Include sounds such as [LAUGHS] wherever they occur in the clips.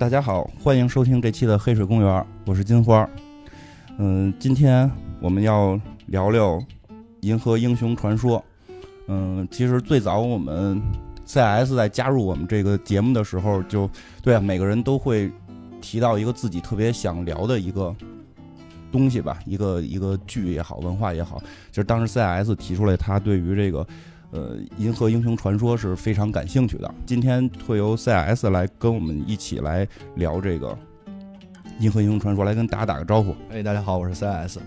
大家好，欢迎收听这期的黑水公园，我是金花。嗯，今天我们要聊聊《银河英雄传说》。嗯，其实最早我们 CS 在加入我们这个节目的时候，就对啊，每个人都会提到一个自己特别想聊的一个东西吧，一个一个剧也好，文化也好。就是当时 CS 提出来，他对于这个呃《银河英雄传说》是非常感兴趣的。今天会由 CS 来跟我们一起来聊这个《银河英雄传说》，来跟大家打个招呼。哎，大家好，我是 CS。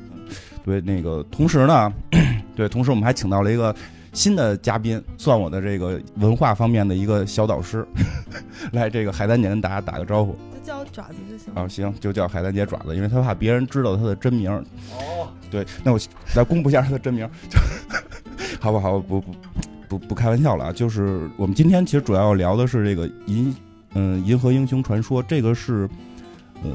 对，那个同时呢，[CLEARS THROAT] 对，同时我们还请到了一个新的嘉宾，算我的这个文化方面的一个小导师，[LAUGHS] 来这个海丹姐跟大家打个招呼。就叫我爪子就行。啊，行，就叫海丹姐爪子，因为他怕别人知道他的真名。哦，对，那我来公布一下他的真名，就好不好？不不不不开玩笑了啊！就是我们今天其实主要要聊的是这个银嗯《银河英雄传说》，这个是呃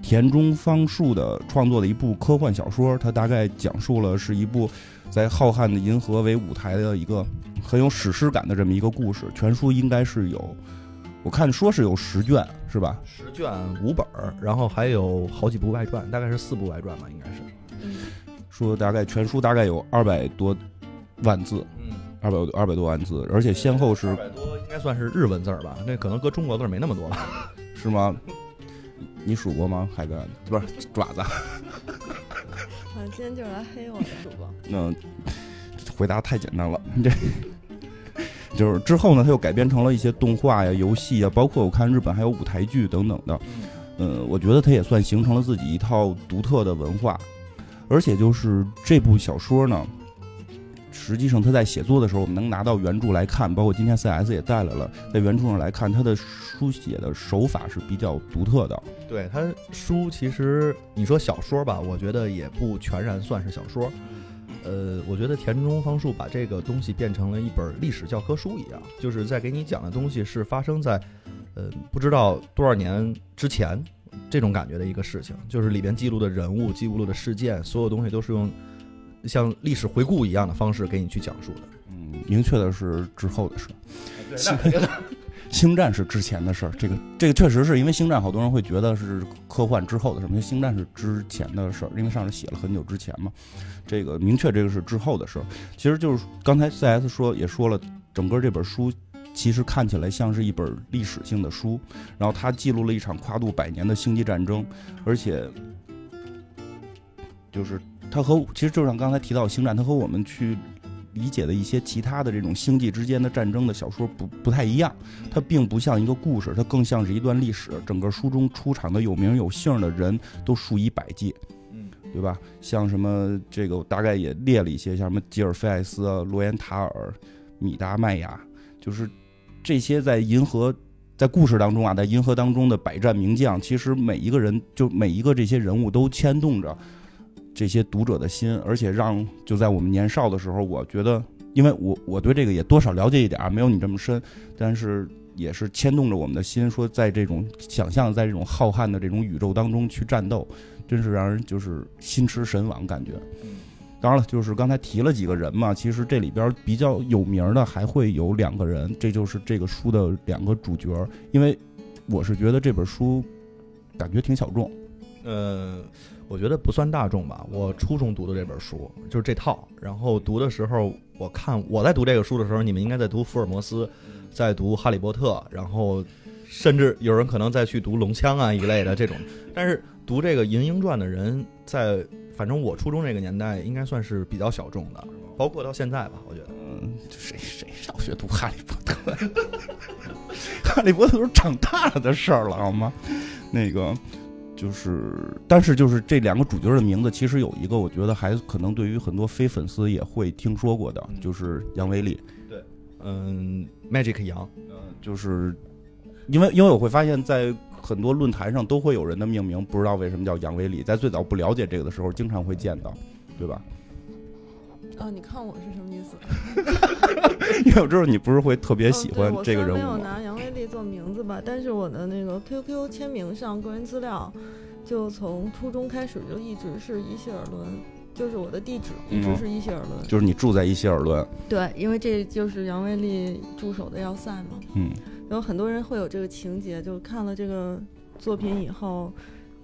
田中芳树的创作的一部科幻小说，它大概讲述了是一部在浩瀚的银河为舞台的一个很有史诗感的这么一个故事。全书应该是有，我看说是有十卷，是吧？十卷五本儿，然后还有好几部外传，大概是四部外传吧，应该是。嗯，说大概全书大概有二百多万字，嗯，二百二百多万字，而且先后是二百多，应该算是日文字儿吧？那可能搁中国字儿没那么多吧？[LAUGHS] 是吗？你数过吗？海干不是爪子？[LAUGHS] 啊，今天就是来黑我的，主播。那回答太简单了，这就是之后呢，他又改编成了一些动画呀、游戏呀，包括我看日本还有舞台剧等等的。嗯，我觉得他也算形成了自己一套独特的文化，而且就是这部小说呢，实际上他在写作的时候，我们能拿到原著来看，包括今天 CS 也带来了，在原著上来看，他的书写的手法是比较独特的。对他书，其实你说小说吧，我觉得也不全然算是小说。呃，我觉得田中芳树把这个东西变成了一本历史教科书一样，就是在给你讲的东西是发生在，呃，不知道多少年之前这种感觉的一个事情，就是里边记录的人物、记录的事件，所有东西都是用像历史回顾一样的方式给你去讲述的。嗯，明确的是之后的事。那肯定的。[LAUGHS] 星战是之前的事儿，这个这个确实是因为星战，好多人会觉得是科幻之后的事儿，因为星战是之前的事儿，因为上面写了很久之前嘛。这个明确这个是之后的事儿，其实就是刚才 CS 说也说了，整个这本书其实看起来像是一本历史性的书，然后它记录了一场跨度百年的星际战争，而且就是它和其实就像刚才提到星战，它和我们去。理解的一些其他的这种星际之间的战争的小说不不太一样，它并不像一个故事，它更像是一段历史。整个书中出场的有名有姓的人都数以百计，嗯，对吧？像什么这个我大概也列了一些，像什么吉尔菲艾斯、罗延塔尔、米达麦亚，就是这些在银河在故事当中啊，在银河当中的百战名将，其实每一个人就每一个这些人物都牵动着。这些读者的心，而且让就在我们年少的时候，我觉得，因为我我对这个也多少了解一点儿，没有你这么深，但是也是牵动着我们的心，说在这种想象，在这种浩瀚的这种宇宙当中去战斗，真是让人就是心驰神往感觉。当然了，就是刚才提了几个人嘛，其实这里边比较有名的还会有两个人，这就是这个书的两个主角，因为我是觉得这本书感觉挺小众，呃。我觉得不算大众吧。我初中读的这本书就是这套，然后读的时候，我看我在读这个书的时候，你们应该在读福尔摩斯，在读哈利波特，然后甚至有人可能再去读龙枪啊一类的这种。但是读这个《银鹰传》的人，在反正我初中这个年代应该算是比较小众的，包括到现在吧，我觉得。嗯，谁谁上学读哈利波特？[LAUGHS] 哈利波特都是长大了的事儿了，好吗？那个。就是，但是就是这两个主角的名字，其实有一个，我觉得还可能对于很多非粉丝也会听说过的，就是杨威利。对，嗯，Magic 杨，嗯，就是因为因为我会发现，在很多论坛上都会有人的命名，不知道为什么叫杨威利，在最早不了解这个的时候，经常会见到，对吧？哦，你看我是什么意思？[LAUGHS] 因为我知道你不是会特别喜欢这个人物没做名字吧？但是我的那个 QQ 签名上个人资料，就从初中开始就一直是伊希尔伦，就是我的地址一直是伊希尔伦。就是你住在伊希尔伦。对，因为这就是杨威利驻守的要塞嘛。嗯。有很多人会有这个情节，就看了这个作品以后，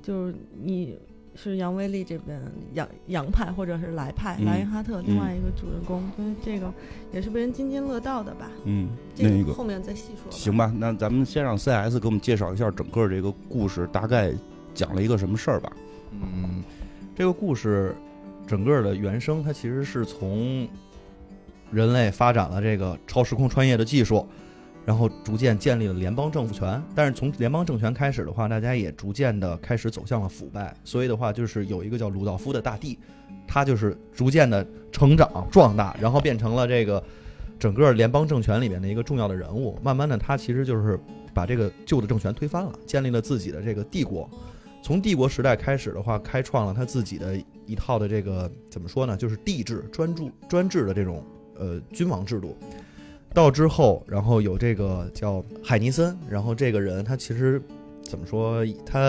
就是你是杨威利这边杨杨派或者是莱派，嗯莱因哈特另外一个主人公，所以这个也是被人津津乐道的吧。嗯，这那个后面再细说。行吧，那咱们先让 CS 给我们介绍一下整个这个故事大概讲了一个什么事儿吧。嗯，这个故事整个的原生，它其实是从人类发展了这个超时空穿越的技术，然后逐渐建立了联邦政府权。但是从联邦政权开始的话，大家也逐渐的开始走向了腐败。所以的话，就是有一个叫鲁道夫的大帝，他就是逐渐的成长壮大，然后变成了这个整个联邦政权里面的一个重要的人物。慢慢的，他其实就是把这个旧的政权推翻了，建立了自己的这个帝国。从帝国时代开始的话，开创了他自己的一套的这个怎么说呢，就是帝制专注专制的这种呃君王制度。到之后，然后有这个叫海尼森，然后这个人他其实怎么说，他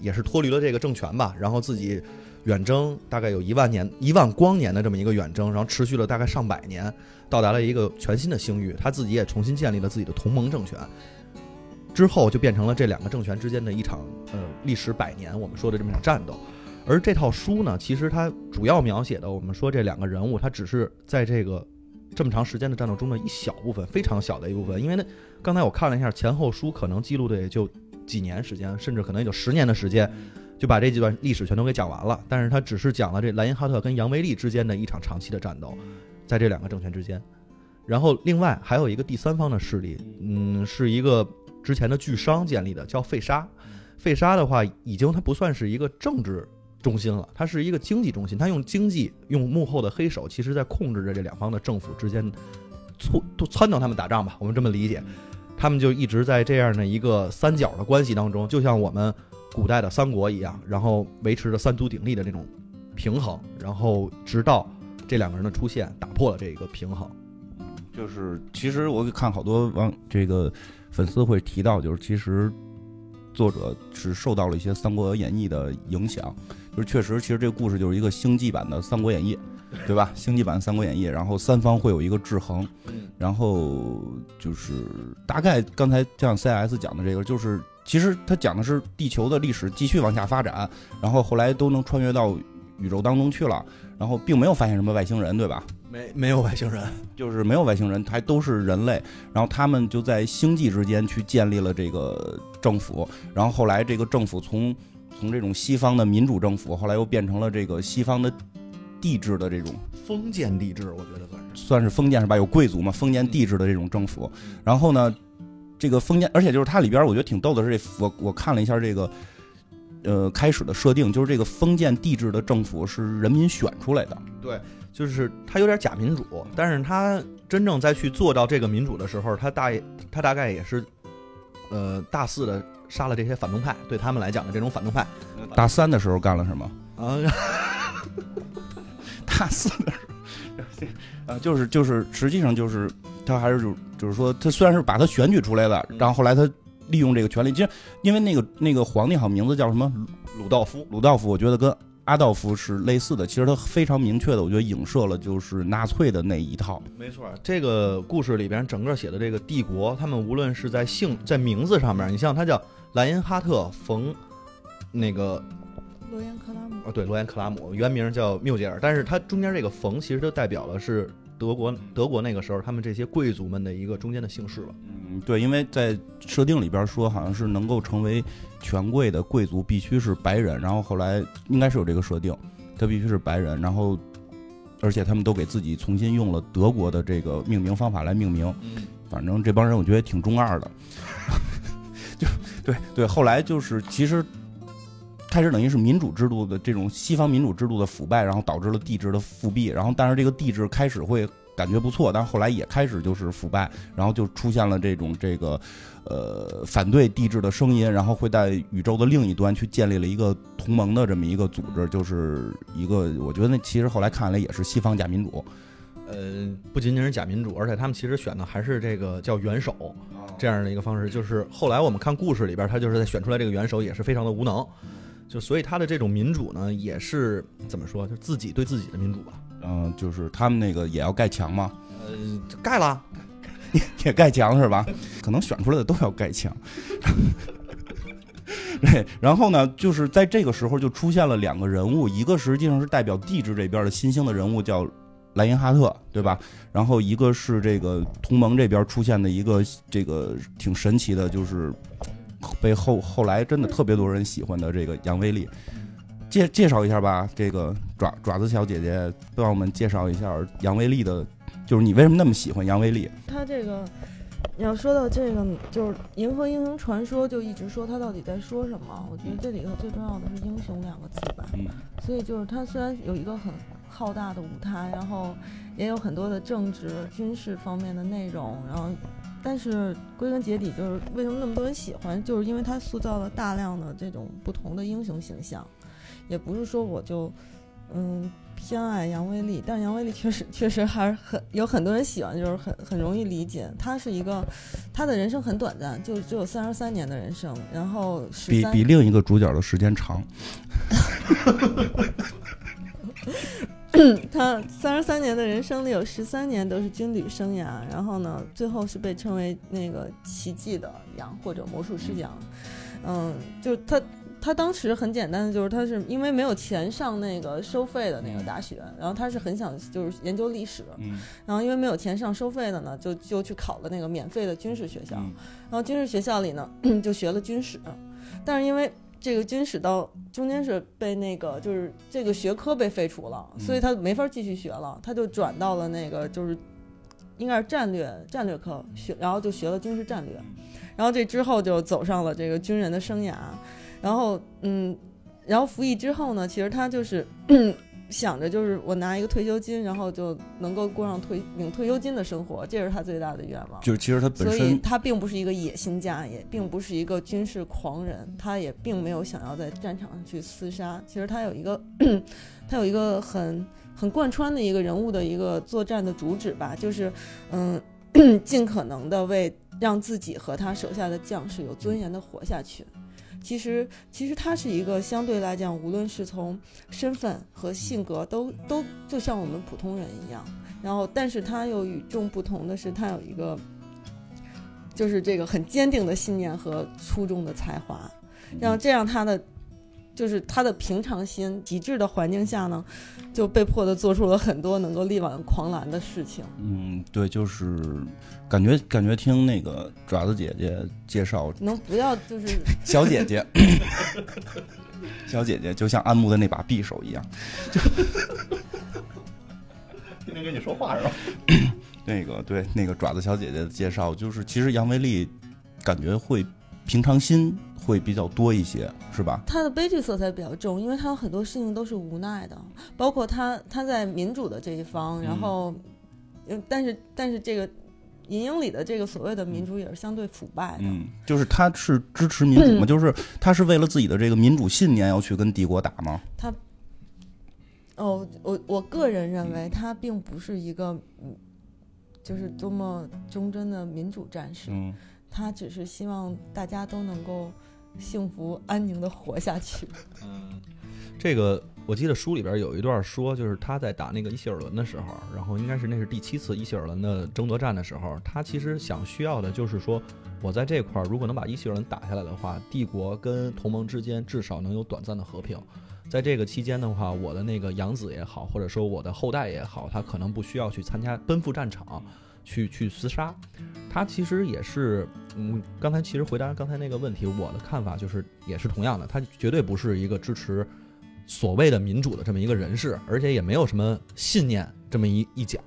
也是脱离了这个政权吧，然后自己远征，大概有一万年、一万光年的这么一个远征，然后持续了大概上百年，到达了一个全新的星域，他自己也重新建立了自己的同盟政权。之后就变成了这两个政权之间的一场呃历时百年我们说的这么一场战斗。而这套书呢，其实它主要描写的，我们说这两个人物，他只是在这个这么长时间的战斗中的一小部分，非常小的一部分。因为呢，刚才我看了一下前后书，可能记录的也就几年时间，甚至可能也就十年的时间，就把这几段历史全都给讲完了。但是他只是讲了这莱因哈特跟杨维利之间的一场长期的战斗，在这两个政权之间。然后另外还有一个第三方的势力，嗯，是一个之前的巨商建立的，叫费沙。费沙的话，已经它不算是一个政治中心了，它是一个经济中心。它用经济，用幕后的黑手，其实在控制着这两方的政府之间，促都撺掇他们打仗吧，我们这么理解。他们就一直在这样的一个三角的关系当中，就像我们古代的三国一样，然后维持着三足鼎立的这种平衡，然后直到这两个人的出现，打破了这个平衡。就是其实我看好多网这个粉丝会提到，就是其实作者是受到了一些《三国演义》的影响，就是确实，其实这个故事就是一个星际版的《三国演义》，对吧？[LAUGHS] 星际版《三国演义》，然后三方会有一个制衡，然后就是大概刚才像 CS 讲的这个，就是其实他讲的是地球的历史继续往下发展，然后后来都能穿越到宇宙当中去了，然后并没有发现什么外星人，对吧？没没有外星人，[LAUGHS] 就是没有外星人，还都是人类。然后他们就在星际之间去建立了这个政府。然后后来这个政府从从这种西方的民主政府，后来又变成了这个西方的帝制的这种，封建帝制，我觉得算是。算是封建是吧？有贵族嘛，封建帝制的这种政府。然后呢，这个封建，而且就是它里边我觉得挺逗的是这，我我看了一下这个。呃，开始的设定就是这个封建帝制的政府是人民选出来的，对，就是它有点假民主，但是它真正在去做到这个民主的时候，它大它大概也是，呃，大肆的杀了这些反动派，对他们来讲的这种反动派。大三的时候干了什么？啊，[LAUGHS] 大四的时候，啊，[LAUGHS] 就是就是，实际上就是他还是就就是说，他虽然是把他选举出来了，然后后来他利用这个权利，其实因为那个那个皇帝好像名字叫什么鲁道夫，鲁道夫，我觉得跟阿道夫是类似的。其实他非常明确的，我觉得影射了就是纳粹的那一套。没错，这个故事里边整个写的这个帝国，他们无论是在姓在名字上面，你像他叫莱因哈特冯那个罗颜克拉姆哦，对，罗颜克拉姆，原名叫缪吉尔，但是他中间这个冯其实就代表了是德国德国那个时候他们这些贵族们的一个中间的姓氏了。嗯，对，因为在设定里边说，好像是能够成为权贵的贵族必须是白人，然后后来应该是有这个设定，他必须是白人，然后而且他们都给自己重新用了德国的这个命名方法来命名，嗯，反正这帮人我觉得挺中二的，就 [LAUGHS] 对对，后来就是其实开始等于是民主制度的这种西方民主制度的腐败，然后导致了帝制的复辟，然后但是这个帝制开始会感觉不错，但后来也开始就是腐败，然后就出现了这种这个呃反对帝制的声音，然后会在宇宙的另一端去建立了一个同盟的这么一个组织，就是一个我觉得那其实后来看来也是西方假民主，呃，不仅仅是假民主，而且他们其实选的还是这个叫元首这样的一个方式。就是后来我们看故事里边，他就是在选出来这个元首也是非常的无能，就所以他的这种民主呢，也是怎么说，就自己对自己的民主吧。嗯、就是他们那个也要盖墙吗，呃，盖了，也 [LAUGHS] 也盖墙是吧？可能选出来的都要盖墙。[LAUGHS] 对，然后呢，就是在这个时候就出现了两个人物，一个实际上是代表地质这边的新兴的人物，叫莱因哈特，对吧？然后一个是这个同盟这边出现的一个这个挺神奇的，就是被后后来真的特别多人喜欢的这个杨威力。介介绍一下吧，这个爪爪子小姐姐帮我们介绍一下杨威力的，就是你为什么那么喜欢杨威力？他这个，你要说到这个，就是《银河英雄传说》，就一直说他到底在说什么？我觉得这里头最重要的是“英雄”两个字吧。嗯所以就是他虽然有一个很浩大的舞台，然后也有很多的政治、军事方面的内容，然后，但是归根结底就是为什么那么多人喜欢，就是因为他塑造了大量的这种不同的英雄形象，也不是说我就嗯偏爱杨威利，但是杨威利确实确实还是很有很多人喜欢，就是很很容易理解。他是一个他的人生很短暂，就只有三十三年的人生，然后比比另一个主角的时间长。[LAUGHS] [CLEARS THROAT] 他三十三年的人生里有十三年都是军旅生涯，然后呢，最后是被称为那个奇迹的羊或者魔术师羊。嗯，就是他他当时很简单的，就是他是因为没有钱上那个收费的那个大学，然后他是很想就是研究历史，嗯然后因为没有钱上收费的呢，就就去考了那个免费的军事学校。嗯然后军事学校里呢，[CLEARS THROAT] 就学了军史，但是因为这个军史到中间是被那个就是这个学科被废除了，嗯所以他没法继续学了，他就转到了那个就是应该是战略战略科学，然后就学了军事战略，然后这之后就走上了这个军人的生涯，然后嗯，然后服役之后呢，其实他就是。想着就是我拿一个退休金，然后就能够过上退领退休金的生活，这是他最大的愿望。就是其实他本所以身他并不是一个野心家，也并不是一个军事狂人，他也并没有想要在战场上去厮杀。其实他有一个，[CLEARS THROAT] 他有一个很很贯穿的一个人物的一个作战的主旨吧，就是嗯，[CLEARS THROAT] 尽可能的为让自己和他手下的将士有尊严的活下去。其实，其实他是一个相对来讲，无论是从身份和性格都都就像我们普通人一样。然后，但是他又与众不同的是，他有一个就是这个很坚定的信念和出众的才华，然后这样他的就是他的平常心、极致的环境下呢，就被迫的做出了很多能够力挽狂澜的事情。嗯，对，就是感觉感觉听那个爪子姐姐介绍，能不要就是小姐姐，[LAUGHS] 小姐姐就像安木的那把匕首一样。就 [LAUGHS] 天天跟你说话是吧？那个对那个爪子小姐姐的介绍，就是其实杨威利感觉会平常心会比较多一些，是吧？他的悲剧色彩比较重，因为他有很多事情都是无奈的，包括他他在民主的这一方，然后，嗯，但是但是这个银鹰里的这个所谓的民主也是相对腐败的，嗯，就是他是支持民主吗？[CLEARS THROAT] 就是他是为了自己的这个民主信念要去跟帝国打吗？他哦，我我个人认为他并不是一个，嗯，就是多么忠贞的民主战士，嗯他只是希望大家都能够幸福安宁的活下去。[LAUGHS] 嗯，这个我记得书里边有一段说，就是他在打那个伊希尔伦的时候，然后应该是那是第七次伊希尔伦的争夺战的时候，他其实想需要的就是说，我在这块儿如果能把伊希尔伦打下来的话，帝国跟同盟之间至少能有短暂的和平。在这个期间的话，我的那个养子也好，或者说我的后代也好，他可能不需要去参加奔赴战场，去去厮杀。他其实也是，嗯，刚才其实回答刚才那个问题，我的看法就是也是同样的，他绝对不是一个支持所谓的民主的这么一个人士，而且也没有什么信念这么一一讲，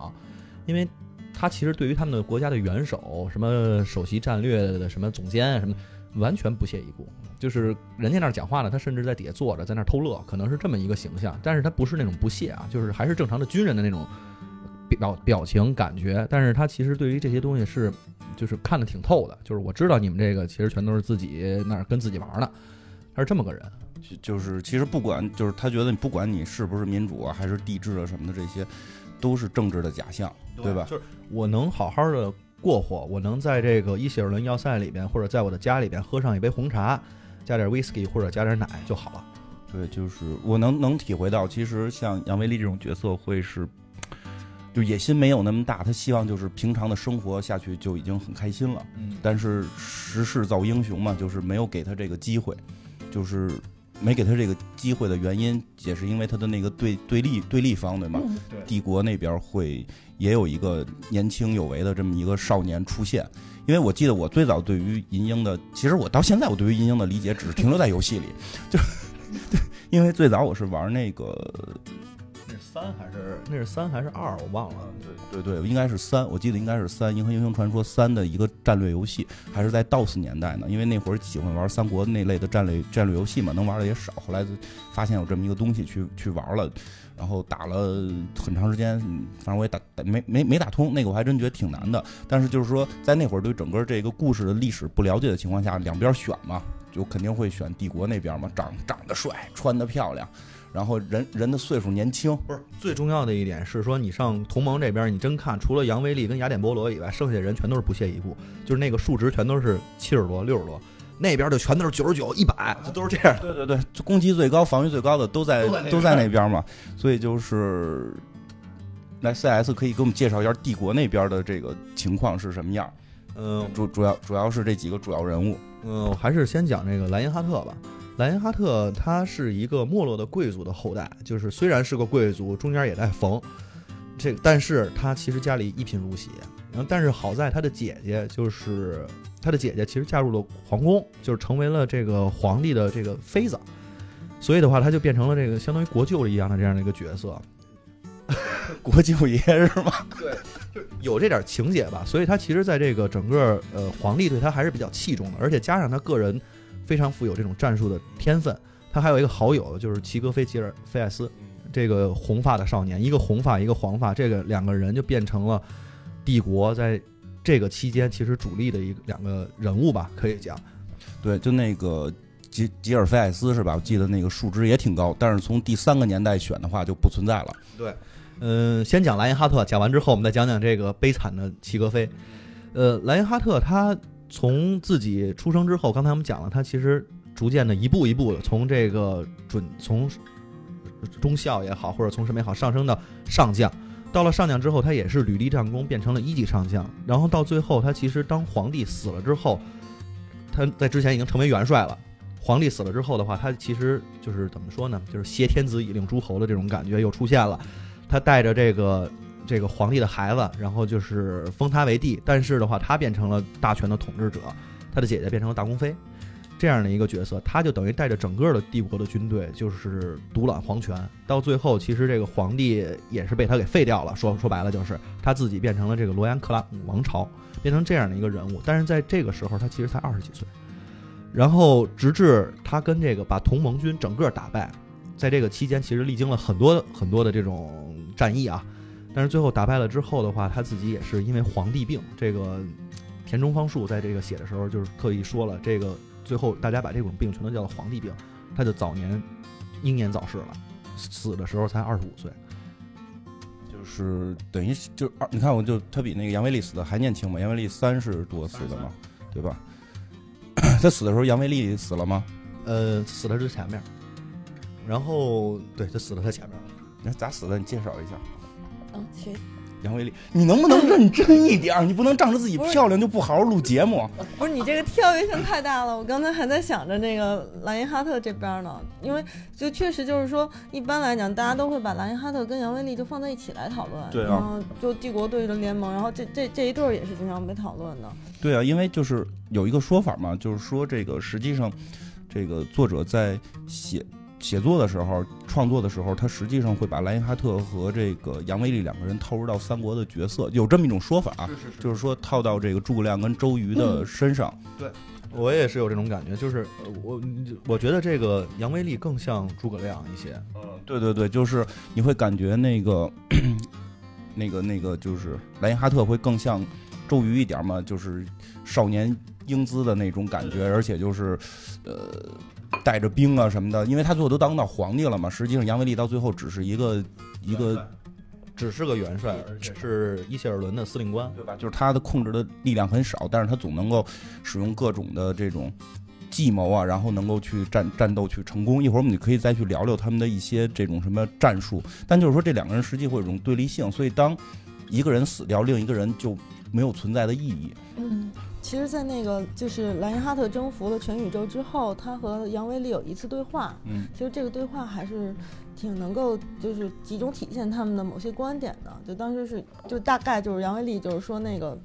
因为他其实对于他们的国家的元首、什么首席战略的什么总监什么，完全不屑一顾。就是人家那儿讲话呢，他甚至在底下坐着，在那儿偷乐，可能是这么一个形象。但是他不是那种不屑啊，就是还是正常的军人的那种表表情感觉。但是他其实对于这些东西是，就是看得挺透的。就是我知道你们这个其实全都是自己那儿跟自己玩呢，他是这么个人。就就是其实不管，就是他觉得你不管你是不是民主啊，还是帝制啊什么的，这些都是政治的假象，对吧？就是我能好好的过活，我能在这个伊希尔伦要塞里边，或者在我的家里边喝上一杯红茶，加点 whisky 或者加点奶就好了。对，就是我能能体会到，其实像杨威利这种角色会是，就野心没有那么大，他希望就是平常的生活下去就已经很开心了。嗯但是时势造英雄嘛，就是没有给他这个机会，就是没给他这个机会的原因，也是因为他的那个对对立对立方对吗？对帝国那边会也有一个年轻有为的这么一个少年出现。因为我记得我最早对于银鹰的，其实我到现在我对于银鹰的理解只是停留在游戏里，就 [LAUGHS] 因为最早我是玩那个三还是那是三还是二？我忘了。对对对，应该是三，我记得应该是三《银河英雄传说三》的一个战略游戏，还是在 DOS 年代呢。因为那会儿喜欢玩三国那类的战略战略游戏嘛，能玩的也少。后来发现有这么一个东西去去玩了，然后打了很长时间，反正我也打打没没没打通。那个我还真觉得挺难的。但是就是说，在那会儿对整个这个故事的历史不了解的情况下，两边选嘛，就肯定会选帝国那边嘛，长长得帅，穿得漂亮，然后人人的岁数年轻。不是最重要的一点是说，你上同盟这边，你真看，除了杨威利跟雅典波罗以外，剩下的人全都是不屑一顾，就是那个数值全都是七十多、六十多，那边就全都是九十九、一百，就都是这样的。对对对，攻击最高、防御最高的都在都在那边嘛，所以就是来 CS 可以给我们介绍一下帝国那边的这个情况是什么样。嗯主主要主要是这几个主要人物，嗯，我还是先讲这个莱因哈特吧。莱因哈特他是一个没落的贵族的后代，就是虽然是个贵族，中间也在缝，这个但是他其实家里一贫如洗。然后，但是好在他的姐姐就是他的姐姐，其实嫁入了皇宫，就是成为了这个皇帝的这个妃子，所以的话，他就变成了这个相当于国舅一样的这样的一个角色。[LAUGHS] 国舅爷是吗？对，就有这点情节吧，所以他其实在这个整个呃皇帝对他还是比较器重的，而且加上他个人非常富有这种战术的天分，他还有一个好友就是齐格菲吉尔菲艾斯，这个红发的少年，一个红发一个黄发，这个两个人就变成了帝国在这个期间其实主力的一个两个人物吧，可以讲。对，就那个吉吉尔菲艾斯是吧？我记得那个数值也挺高，但是从第三个年代选的话就不存在了。对嗯，先讲莱因哈特，讲完之后，我们再讲讲这个悲惨的齐格菲。呃，莱因哈特他从自己出生之后，刚才我们讲了，他其实逐渐的一步一步的从这个准从中校也好，或者从什么也好，上升到上将。到了上将之后，他也是屡立战功，变成了一级上将。然后到最后，他其实当皇帝死了之后，他在之前已经成为元帅了。皇帝死了之后的话，他其实就是怎么说呢？就是挟天子以令诸侯的这种感觉又出现了。他带着这个这个皇帝的孩子，然后就是封他为帝，但是的话，他变成了大权的统治者，他的姐姐变成了大公妃，这样的一个角色，他就等于带着整个的帝国的军队，就是独揽皇权。到最后，其实这个皇帝也是被他给废掉了。说 [LAUGHS] 说白了，就是他自己变成了这个罗颜克拉姆王朝，变成这样的一个人物。但是在这个时候，他其实才二十几岁。然后，直至他跟这个把同盟军整个打败，在这个期间，其实历经了很多很多的这种战役啊。但是最后打败了之后的话，他自己也是因为皇帝病，这个田中芳树在这个写的时候就是特意说了，这个最后大家把这种病全都叫做皇帝病，他就早年英年早逝了，死的时候才二十五岁。就是等于就是二，你看我就他比那个杨威利死的还年轻嘛，杨威利三十多死的嘛，对吧？[COUGHS] 他死的时候杨威利死了吗？呃，死的是前面，然后对，他死了他前面了。那咋死的？你介绍一下。嗯，谁？杨威利，你能不能认真一点儿？你不能仗着自己漂亮就不好好录节目。[LAUGHS] 不是你这个跳跃性太大了，我刚才还在想着那个莱因哈特这边呢，因为就确实就是说，一般来讲，大家都会把莱因哈特跟杨威利就放在一起来讨论，对啊然后就帝国对着联盟，然后这这这一对儿也是经常被讨论的，对啊，因为就是有一个说法嘛，就是说这个实际上，这个作者在写写作的时候、创作的时候，他实际上会把莱因哈特和这个杨威利两个人套入到三国的角色，有这么一种说法啊，是是就是说套到这个诸葛亮跟周瑜的身上。对我也是有这种感觉，就是呃我我觉得这个杨威利更像诸葛亮一些。嗯，对对对，就是你会感觉那个 [CLEARS THROAT] 那个那个就是莱因哈特会更像周瑜一点嘛，就是少年英姿的那种感觉，而且就是呃带着兵啊什么的，因为他最后都当到皇帝了嘛。实际上杨维利到最后只是一个一个只是个元帅，而且是伊谢尔伦的司令官。对吧？就是他的控制的力量很少，但是他总能够使用各种的这种计谋啊，然后能够去战战斗去成功。一会儿我们就可以再去聊聊他们的一些这种什么战术。但就是说这两个人实际会有一种对立性，所以当一个人死掉，另一个人就没有存在的意义。嗯，其实，在那个就是莱因哈特征服了全宇宙之后，他和杨威利有一次对话。嗯，其实这个对话还是挺能够就是集中体现他们的某些观点的。就当时是就大概就是杨威利就是说那个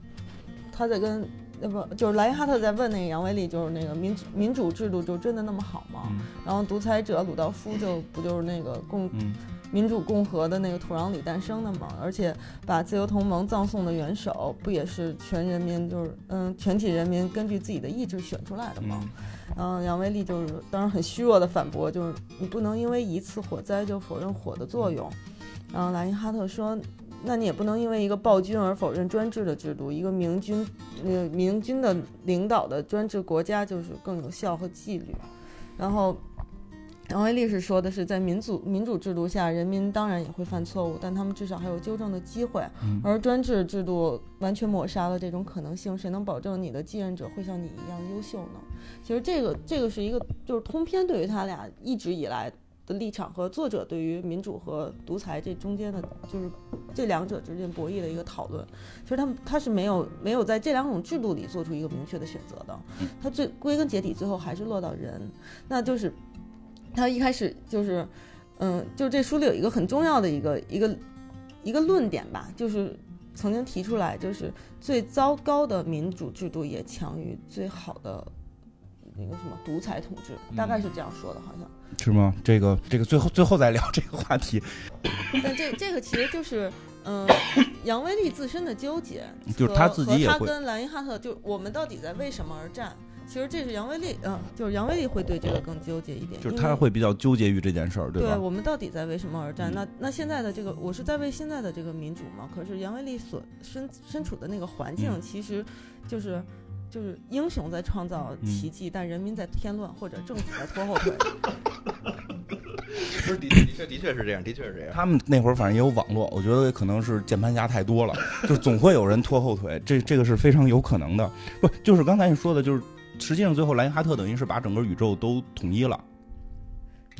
他在跟那不就是莱因哈特在问那个杨威利就是那个民主民主制度就真的那么好吗？嗯然后独裁者鲁道夫就不就是那个共嗯民主共和的那个土壤里诞生的嘛，而且把自由同盟葬送的元首，不也是全人民就是嗯全体人民根据自己的意志选出来的吗？嗯然后杨威利就是当然很虚弱的反驳，就是你不能因为一次火灾就否认火的作用。然后莱因哈特说，那你也不能因为一个暴君而否认专制的制度，一个明君呃明君的领导的专制国家就是更有效和纪律。然后。杨威利是说的是，在民主民主制度下，人民当然也会犯错误，但他们至少还有纠正的机会。嗯而专制制度完全抹杀了这种可能性，谁能保证你的继任者会像你一样优秀呢？其实这个这个是一个就是通篇对于他俩一直以来的立场和作者对于民主和独裁这中间的，就是这两者之间博弈的一个讨论。其实他们他是没有没有在这两种制度里做出一个明确的选择的，他最归根结底最后还是落到人，那就是他一开始就是，嗯，就这书里有一个很重要的一个一个一个论点吧，就是曾经提出来，就是最糟糕的民主制度也强于最好的那个什么独裁统治，大概是这样说的，好像。是吗？这个这个最后最后再聊这个话题，但这这个其实就是，嗯、杨威利自身的纠结，就是他自己也会和他跟莱因哈特，就我们到底在为什么而战？其实这是杨威利，嗯、就是杨威利会对这个更纠结一点，就是他会比较纠结于这件事儿，对吧？我们到底在为什么而战？嗯那那现在的这个，我是在为现在的这个民主嘛？可是杨威利所身身处的那个环境嗯，其实就是。就是英雄在创造嗯奇迹，但人民在添乱，或者政府在拖后腿。[LAUGHS] 不是的的确的确是这样，的确是这样。他们那会儿反正也有网络，我觉得可能是键盘侠太多了，就是总会有人拖后腿，这这个是非常有可能的。不，就是刚才你说的，就是实际上最后莱因哈特等于是把整个宇宙都统一了。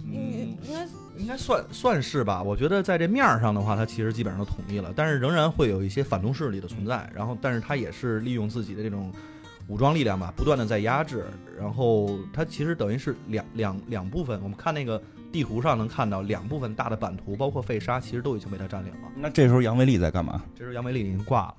应嗯，应该应该算算是吧。我觉得在这面儿上的话，它其实基本上都统一了，但是仍然会有一些反动势力的存在。然后，但是它也是利用自己的这种武装力量吧，不断的在压制。然后它其实等于是两两两部分。我们看那个地图上能看到两部分大的版图，包括费沙，其实都已经被他占领了。那这时候杨威利在干嘛？这时候杨威利已经挂了。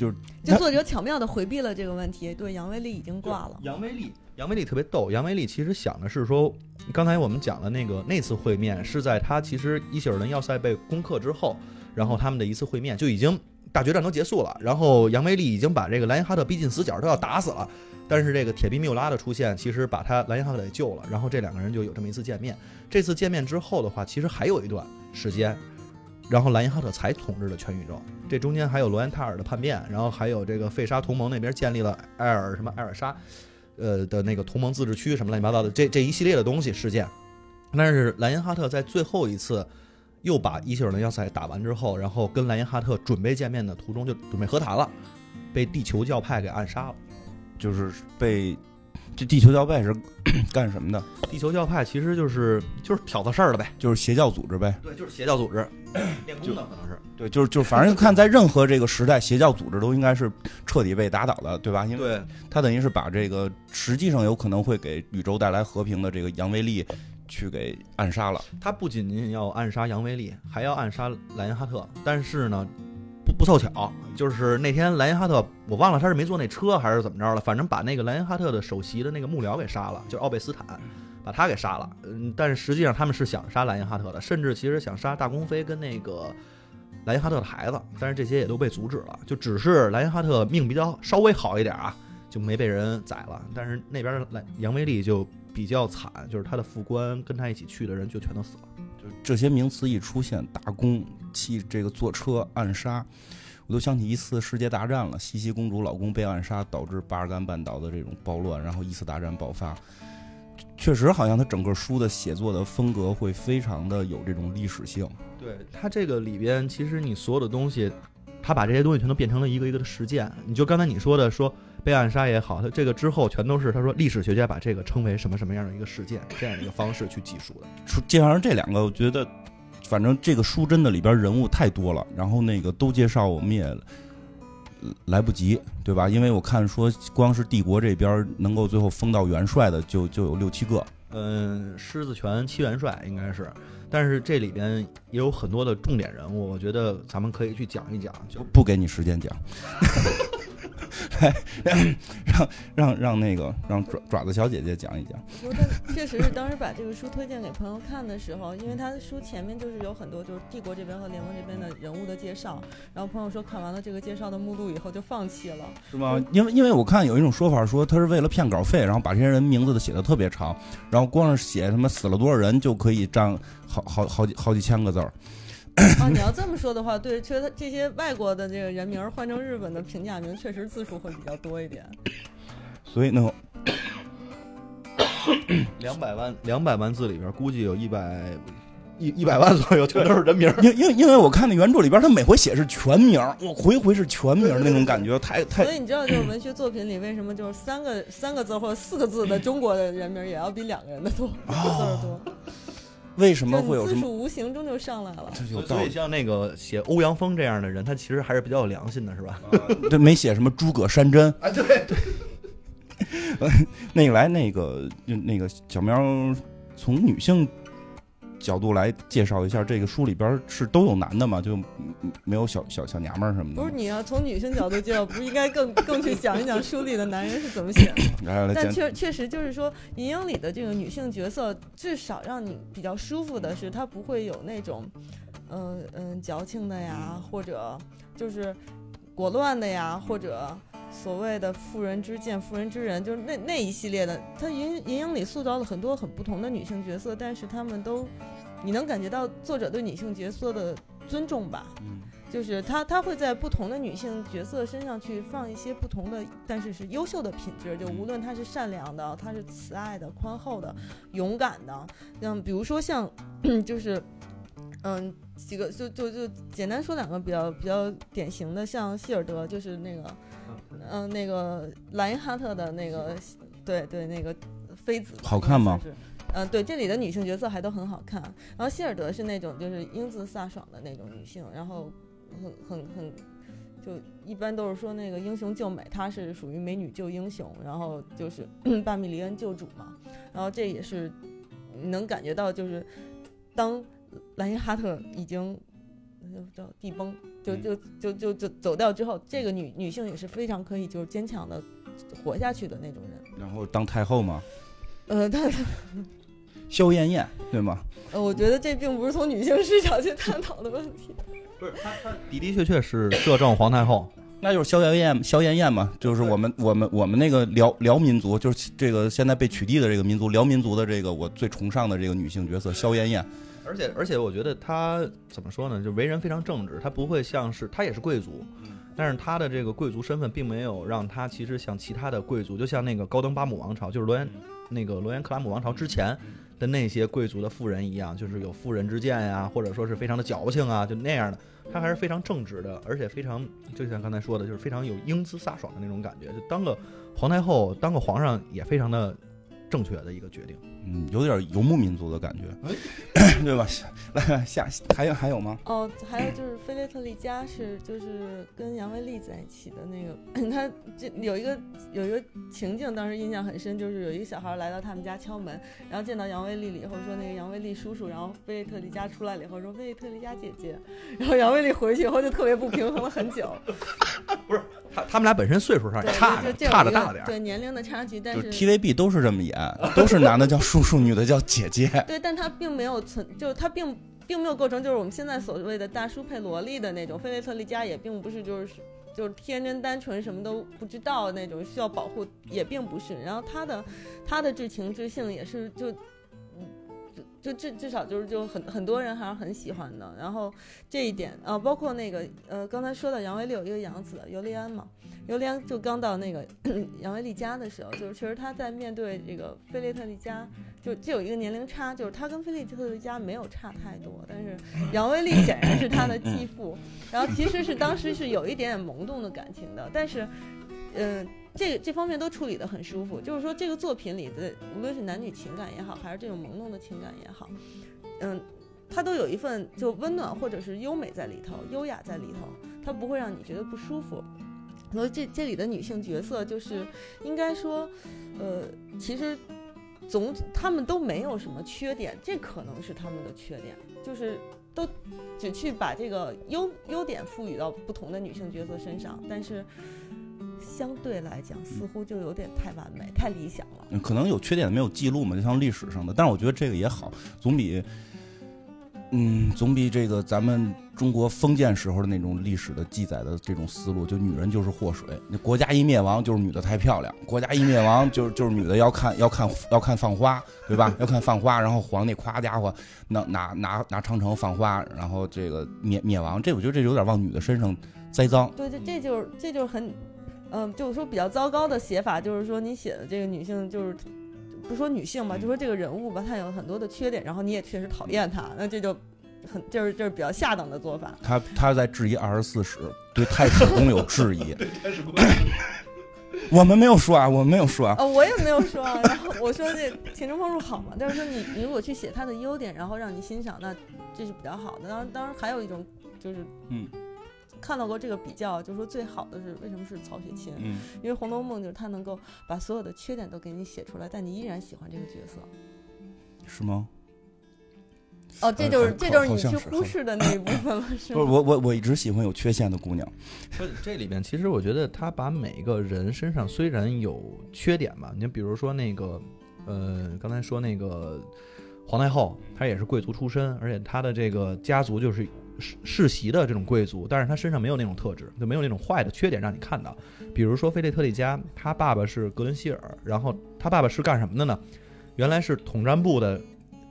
就是就作者巧妙的回避了这个问题，对杨威利已经挂了。杨威利，杨威利特别逗。杨威利其实想的是说，刚才我们讲的那个那次会面是在他其实伊希尔顿要塞被攻克之后，然后他们的一次会面就已经大决战都结束了，然后杨威利已经把这个莱因哈特逼进死角，都要打死了。但是这个铁臂缪拉的出现，其实把他莱因哈特给救了，然后这两个人就有这么一次见面。这次见面之后的话，其实还有一段时间，然后莱因哈特才统治了全宇宙。这中间还有罗恩塔尔的叛变，然后还有这个费沙同盟那边建立了埃尔什么埃尔沙，呃的那个同盟自治区什么乱七八糟的这这一系列的东西事件。但是莱因哈特在最后一次又把伊希尔的要塞打完之后，然后跟莱因哈特准备见面的途中就准备和谈了，被地球教派给暗杀了。就是被这地球教派是 [COUGHS] 干什么的？地球教派其实就是就是挑子事儿了呗，就是邪教组织呗。对，就是邪教组织，[COUGHS] 练功的可能是。对，就是就是，反正看在任何这个时代，邪教组织都应该是彻底被打倒的，对吧？因为对，他等于是把这个实际上有可能会给宇宙带来和平的这个杨威利去给暗杀了。他不仅仅要暗杀杨威利，还要暗杀莱因哈特。但是呢，不不凑巧，就是那天莱因哈特，我忘了他是没坐那车还是怎么着了，反正把那个莱因哈特的首席的那个幕僚给杀了，就是奥贝斯坦，把他给杀了。嗯，但是实际上他们是想杀莱因哈特的，甚至其实想杀大公妃跟那个莱因哈特的孩子，但是这些也都被阻止了。就只是莱因哈特命比较稍微好一点啊，就没被人宰了。但是那边莱杨威利就比较惨，就是他的副官跟他一起去的人就全都死了。就这些名词一出现，打工、骑这个坐车、暗杀，我都想起一次世界大战了。西西公主老公被暗杀，导致巴尔干半岛的这种暴乱，然后一次大战爆发。确实，好像他整个书的写作的风格会非常的有这种历史性。对他这个里边，其实你所有的东西，他把这些东西全都变成了一个一个的事件。你就刚才你说的说被暗杀也好，他这个之后全都是他说历史学家把这个称为什么什么样的一个事件，这样的一个方式去记述的。出介绍完这两个，我觉得反正这个书真的里边人物太多了，然后那个都介绍我们也呃来不及，对吧？因为我看说光是帝国这边能够最后封到元帅的就就有六七个，嗯，狮子拳七元帅应该是，但是这里边也有很多的重点人物，我觉得咱们可以去讲一讲。就不不给你时间讲。[LAUGHS] 来，让让让那个让爪爪子小姐姐讲一讲。不过，但确实是当时把这个书推荐给朋友看的时候，因为他的书前面就是有很多就是帝国这边和联盟这边的人物的介绍，然后朋友说看完了这个介绍的目录以后就放弃了。是吗？因为因为我看有一种说法说他是为了骗稿费，然后把这些人名字都写的特别长，然后光是写他妈死了多少人就可以占好好好几好几千个字儿。啊，你要这么说的话，对，确实这些外国的这个人名换成日本的平假名，确实字数会比较多一点。所以呢，[COUGHS] 两百万两百万字里边，估计有一百一一百万左右全都是人名。因因因为我看那原著里边，他每回写是全名，我回回是全名那种感觉，太太所以你知道，就是文学作品里为什么就是三个三个字或者四个字的中国的人名也要比两个人的多，字儿多，为什么会有什么？数无形中就上来了。这有道理。所以像那个写欧阳锋这样的人，他其实还是比较有良心的，是吧？[LAUGHS] 对，没写什么诸葛山珍。[LAUGHS] 啊，对对，[LAUGHS] 那个来，那个就那个小喵，从女性角度来介绍一下，这个书里边是都有男的吗？就嗯没有小小小娘们儿什么的？不是你要从女性角度介绍，不是应该更更去讲一讲书里的男人是怎么写的？[COUGHS] 但确确实就是说，银鹰里的这个女性角色，至少让你比较舒服的是，她不会有那种，嗯、嗯、矫情的呀，或者就是果乱的呀，或者所谓的妇人之见、妇人之仁，就是那那一系列的。她银银影里塑造了很多很不同的女性角色，但是她们都，你能感觉到作者对女性角色的尊重吧？嗯就是他他会在不同的女性角色身上去放一些不同的，但是是优秀的品质。就无论她是善良的，她是慈爱的、宽厚的、勇敢的，像比如说像 [CLEARS THROAT] 就是嗯几个就就就简单说两个比较比较典型的，像希尔德，就是那个嗯、那个莱因哈特的那个对对那个妃子，好看吗？嗯，对，这里的女性角色还都很好看。然后希尔德是那种就是英姿飒爽的那种女性，然后很很很，就一般都是说那个英雄救美，她是属于美女救英雄，然后就是巴米利恩救主嘛。然后这也是能感觉到，就是当莱因哈特已经就叫地崩，就就就就就走掉之后，这个女女性也是非常可以就是坚强的活下去的那种人。然后当太后吗，呃，她萧燕燕对吗？呃，我觉得这并不是从女性视角去探讨的问题。[LAUGHS] 不是她她的的确确是摄政皇太后，那就是萧燕燕，萧燕燕嘛，就是我们我们我们那个辽辽民族，就是这个现在被取缔的这个民族，辽民族的这个我最崇尚的这个女性角色萧燕燕。而且而且我觉得他怎么说呢，就为人非常正直，他不会像是他也是贵族，但是他的这个贵族身份并没有让他其实像其他的贵族，就像那个高登巴姆王朝，就是罗颜那个罗延克拉姆王朝之前的那些贵族的富人一样，就是有妇人之见呀，或者说是非常的矫情啊，就那样的。他还是非常正直的，而且非常就像刚才说的，就是非常有英姿飒爽的那种感觉。就当个皇太后，当个皇上也非常的正确的一个决定。嗯，有点游牧民族的感觉，[COUGHS] 对吧？来来下还有还有吗？哦，还有就是菲列特利加是就是跟杨威利在一起的那个，[COUGHS] 他这有一个有一个情境，当时印象很深，就是有一个小孩来到他们家敲门，然后见到杨威利了以后说那个杨威利叔叔，然后菲列特利加出来了以后说菲列特利加姐姐，[LAUGHS] 然后杨威利回去以后就特别不平衡了很久，[LAUGHS] 不是他他们俩本身岁数上也，差差着大点儿。对年龄的差距，但就是是 TVB 都是这么演，都是男的叫叔叔，女的叫姐姐。对，但她并没有存，就是他并并没有构成就是我们现在所谓的大叔配萝莉的那种。菲菲特利加也并不是就是就是天真单纯什么都不知道那种需要保护，也并不是。然后她的她的至情至性也是就。就至至少就是就很很多人还是很喜欢的，然后这一点啊，包括那个呃，刚才说到杨威利有一个养子尤利安嘛，尤利安就刚到那个 [CLEARS THROAT] 杨威利家的时候，就是其实他在面对这个菲利特利加，就就有一个年龄差，就是他跟菲利特利加没有差太多，但是杨威利显然是他的继父，然后其实是当时是有一点点萌动的感情的，但是，嗯、这这方面都处理得很舒服。就是说，这个作品里的无论是男女情感也好，还是这种朦胧的情感也好，嗯，它都有一份就温暖或者是优美在里头，优雅在里头，它不会让你觉得不舒服。所以这这里的女性角色就是应该说，呃，其实总她们都没有什么缺点，这可能是她们的缺点，就是都只去把这个优优点赋予到不同的女性角色身上，但是相对来讲似乎就有点太完美、太理想了。嗯可能有缺点没有记录嘛，就像历史上的。但是我觉得这个也好，总比，嗯，总比这个咱们中国封建时候的那种历史的记载的这种思路，就女人就是祸水，那国家一灭亡就是女的太漂亮，国家一灭亡就是就是女的要看要看要看放花，对吧？[LAUGHS] 要看放花，然后皇帝夸家伙拿拿拿拿长城放花，然后这个灭灭亡，这我觉得这有点往女的身上栽赃。对，这这就是这就是很，嗯，就是说比较糟糕的写法，就是说你写的这个女性就是。不说女性吧，就说这个人物吧，她有很多的缺点，然后你也确实讨厌她，那这就很就是就是比较下等的做法。他他在质疑二十四史，对太史公有质疑。[LAUGHS] [LAUGHS] 我们没有说啊，我们没有说啊。哦，我也没有说啊。[LAUGHS] 然后我说这田中芳树好嘛，但是说你你如果去写他的优点，然后让你欣赏，那这是比较好的。当然，当然还有一种就是，嗯，看到过这个比较，就是说最好的是为什么是曹雪芹？嗯，因为《红楼梦》就是他能够把所有的缺点都给你写出来，但你依然喜欢这个角色。是吗？哦，这就是呃这就是你去忽视的那一部分了，[LAUGHS] 是吗？不是我我我一直喜欢有缺陷的姑娘。[LAUGHS] 这这里边其实我觉得他把每一个人身上虽然有缺点吧，你比如说那个，呃，刚才说那个皇太后，她也是贵族出身，而且她的这个家族就是世世袭的这种贵族，但是他身上没有那种特质，就没有那种坏的缺点让你看到。比如说菲利特利加，他爸爸是格伦希尔，然后他爸爸是干什么的呢？原来是统战部的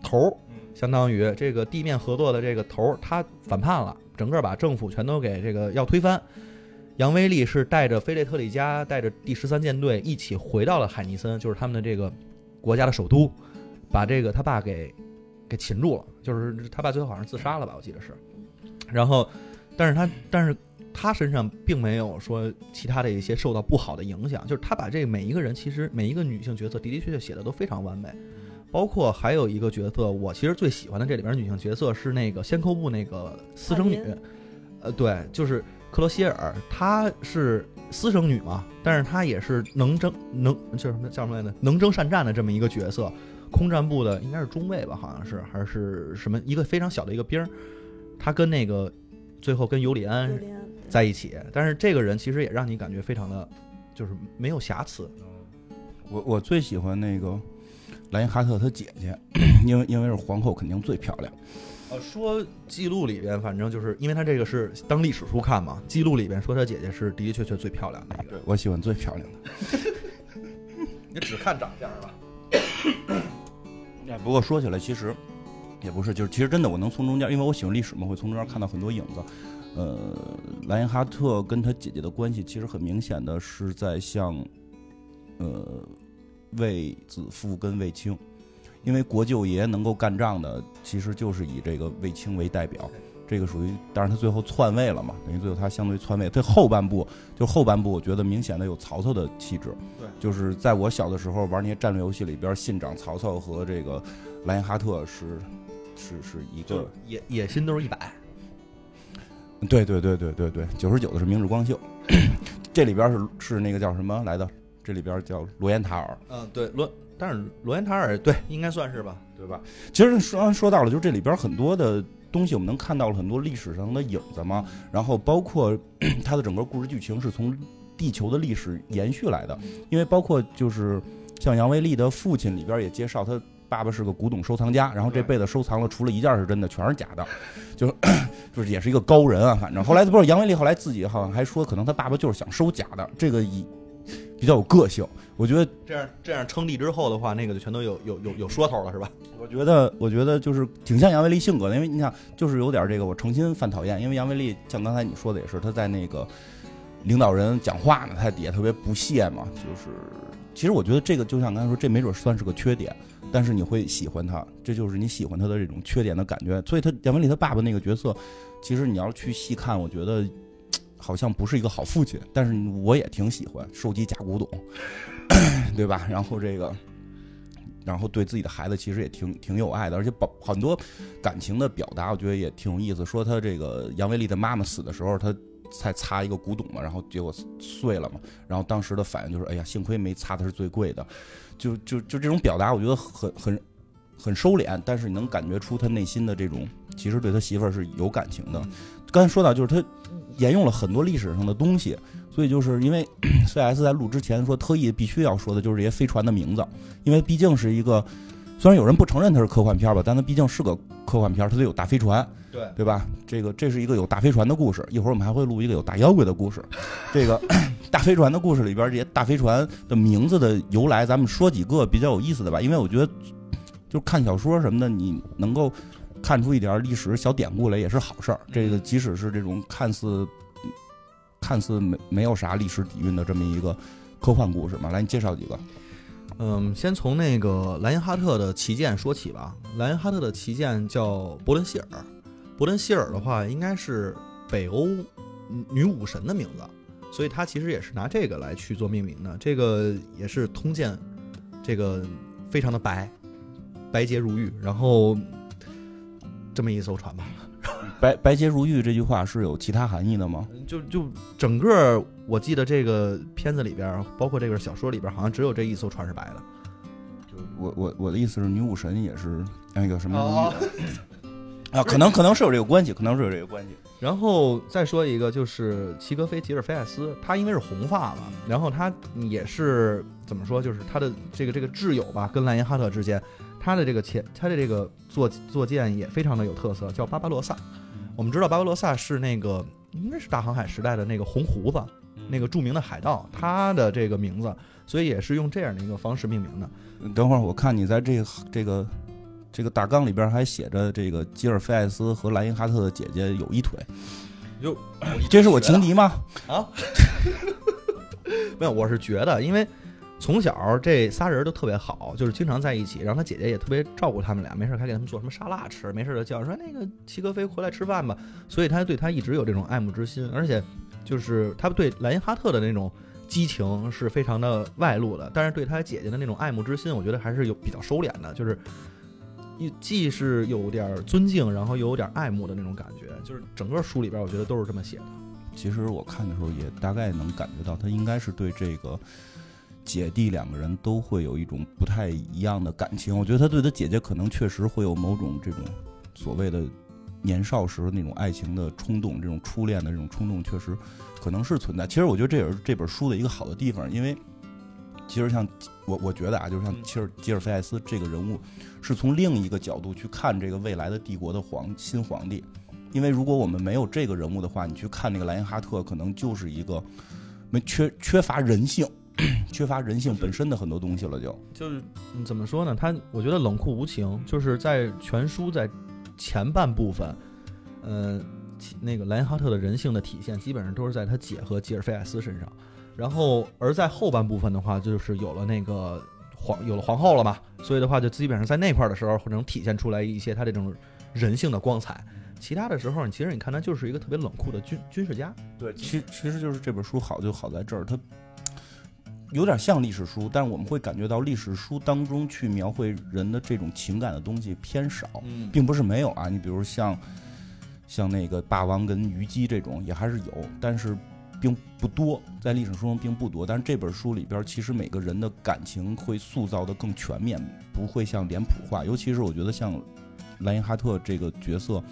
头儿，相当于这个地面合作的这个头儿，他反叛了，整个把政府全都给这个要推翻。杨威利是带着菲利特利加，带着第十三舰队一起回到了海尼森，就是他们的这个国家的首都，把这个他爸给给擒住了，就是他爸最后好像自杀了吧，我记得是。然后，但是他但是他身上并没有说其他的一些受到不好的影响，就是他把这每一个人其实每一个女性角色的的确确写的都非常完美。包括还有一个角色，我其实最喜欢的这里边女性角色是那个先抠部那个私生女，呃，对，就是克罗希尔，她是私生女嘛，但是她也是能争能叫什么叫什么来着？能征善战的这么一个角色，空战部的应该是中尉吧，好像是还是什么一个非常小的一个兵儿，她跟那个最后跟尤里安在一起，但是这个人其实也让你感觉非常的，就是没有瑕疵。我我最喜欢那个莱因哈特他姐姐，[CLEARS THROAT] 因为因为是皇后，肯定最漂亮。呃，说记录里边，反正就是因为他这个是当历史书看嘛，记录里边说他姐姐是的的确确最漂亮的一个。我喜欢最漂亮的。你只看长相是吧？哎，不过说起来，其实也不是，就是其实真的，我能从中间，因为我喜欢历史嘛，会从中间看到很多影子。呃，莱因哈特跟他姐姐的关系，其实很明显的是在向呃卫子夫跟卫青，因为国舅爷能够干仗的，其实就是以这个卫青为代表。这个属于，当然他最后篡位了嘛，等于最后他相对篡位。他后半部就后半部，我觉得明显的有曹操的气质。对，就是在我小的时候玩那些战略游戏里边，信长曹操和这个莱因哈特是是是一个，野野心都是一百。对对对对对对，九十九的是明日光秀，[CLEARS THROAT] 这里边是是那个叫什么来的？这里边叫罗延塔尔，嗯，对罗，但是罗延塔尔对应该算是吧。对吧？其实说说到了，就是这里边很多的东西，我们能看到了很多历史上的影子嘛。然后包括 [CLEARS THROAT] 它的整个故事剧情是从地球的历史延续来的，因为包括就是像杨维利的父亲里边也介绍他。爸爸是个古董收藏家，然后这辈子收藏了除了一件是真的，全是假的，就是 [COUGHS] 就是也是一个高人啊。反正后来不知道杨维利后来自己好像还说，可能他爸爸就是想收假的，这个以比较有个性。我觉得这样这样称帝之后的话，那个就全都有有有有说头了，是吧？我觉得，我觉得就是挺像杨维利性格的，因为你想，就是有点这个我诚心犯讨厌，因为杨维利像刚才你说的也是，他在那个领导人讲话呢，他底下特别不屑嘛，就是其实我觉得这个就像刚才说，这没准算是个缺点，但是你会喜欢他，这就是你喜欢他的这种缺点的感觉。所以他杨文利他爸爸那个角色，其实你要去细看，我觉得好像不是一个好父亲，但是我也挺喜欢收集假古董，[CLEARS THROAT] 对吧？然后这个。然后对自己的孩子其实也挺挺有爱的，而且保很多感情的表达，我觉得也挺有意思。说他这个杨维利的妈妈死的时候，他才擦一个古董嘛，然后结果碎了嘛，然后当时的反应就是，哎呀，幸亏没擦的是最贵的，就就就这种表达，我觉得很很很收敛，但是你能感觉出他内心的这种，其实对他媳妇儿是有感情的。刚才说到，就是他沿用了很多历史上的东西。所以就是因为 [CLEARS THROAT] C.S 在录之前说特意必须要说的就是这些飞船的名字，因为毕竟是一个，虽然有人不承认它是科幻片吧，但它毕竟是个科幻片，它得有大飞船，对对吧？这个这是一个有大飞船的故事，一会儿我们还会录一个有大妖怪的故事。[LAUGHS] 这个 [CLEARS THROAT] 大飞船的故事里边这些大飞船的名字的由来，咱们说几个比较有意思的吧，因为我觉得就是看小说什么的，你能够看出一点历史小典故来也是好事儿。这个即使是这种看似。看似没没有啥历史底蕴的这么一个科幻故事嘛，来你介绍几个。嗯，先从那个莱因哈特的旗舰说起吧。莱因哈特的旗舰叫伯伦希尔，伯伦希尔的话应该是北欧女武神的名字，所以他其实也是拿这个来去做命名的。这个也是通鉴，这个非常的白，白洁如玉，然后这么一艘船吧。白白洁如玉这句话是有其他含义的吗？就就整个，我记得这个片子里边，包括这个小说里边，好像只有这一艘船是白的。就我我我的意思是，女武神也是那个什么啊？可能可能是有这个关系，可能是有这个关系。然后再说一个，就是齐格菲·吉尔菲艾斯，他因为是红发嘛，然后他也是怎么说，就是他的这个这个挚友吧，跟莱因哈特之间，他的这个前他的这个坐坐舰也非常的有特色，叫巴巴罗萨。我们知道巴巴罗萨是那个应该是大航海时代的那个红胡子，那个著名的海盗，他的这个名字，所以也是用这样的一个方式命名的。等会儿我看你在这个这个这个大纲里边还写着这个吉尔菲艾斯和莱因哈特的姐姐有一腿，就这是我情敌吗？啊，[LAUGHS] 没有，我是觉得因为。从小这仨人都特别好，就是经常在一起，然后他姐姐也特别照顾他们俩，没事还给他们做什么沙拉吃，没事就叫说那个齐格飞回来吃饭吧，所以他对他一直有这种爱慕之心，而且就是他对莱因哈特的那种激情是非常的外露的，但是对他姐姐的那种爱慕之心，我觉得还是有比较收敛的，就是一既是有点尊敬，然后又有点爱慕的那种感觉，就是整个书里边我觉得都是这么写的。其实我看的时候也大概能感觉到，他应该是对这个。姐弟两个人都会有一种不太一样的感情，我觉得他对他姐姐可能确实会有某种这种所谓的年少时那种爱情的冲动，这种初恋的这种冲动确实可能是存在。其实我觉得这也是这本书的一个好的地方，因为其实像我我觉得啊，就是像其实吉尔菲艾斯这个人物是从另一个角度去看这个未来的帝国的皇新皇帝，因为如果我们没有这个人物的话，你去看那个莱因哈特，可能就是一个没缺缺乏人性。[CLEARS THROAT] 缺乏人性本身的很多东西了，就就是怎么说呢？他我觉得冷酷无情，就是在全书在前半部分，嗯，那个莱因哈特的人性的体现基本上都是在他姐和吉尔菲艾斯身上，然后而在后半部分的话，就是有了那个皇有了皇后了嘛，所以的话就基本上在那块儿的时候会能体现出来一些他这种人性的光彩。其他的时候，你其实你看他就是一个特别冷酷的军军事家。对，其其实就是这本书好就好在这儿，他。有点像历史书，但是我们会感觉到历史书当中去描绘人的这种情感的东西偏少，并不是没有啊。你比如像像那个霸王跟虞姬这种也还是有，但是并不多，在历史书中并不多。但是这本书里边，其实每个人的感情会塑造的更全面，不会像脸谱化。尤其是我觉得像莱因哈特这个角色，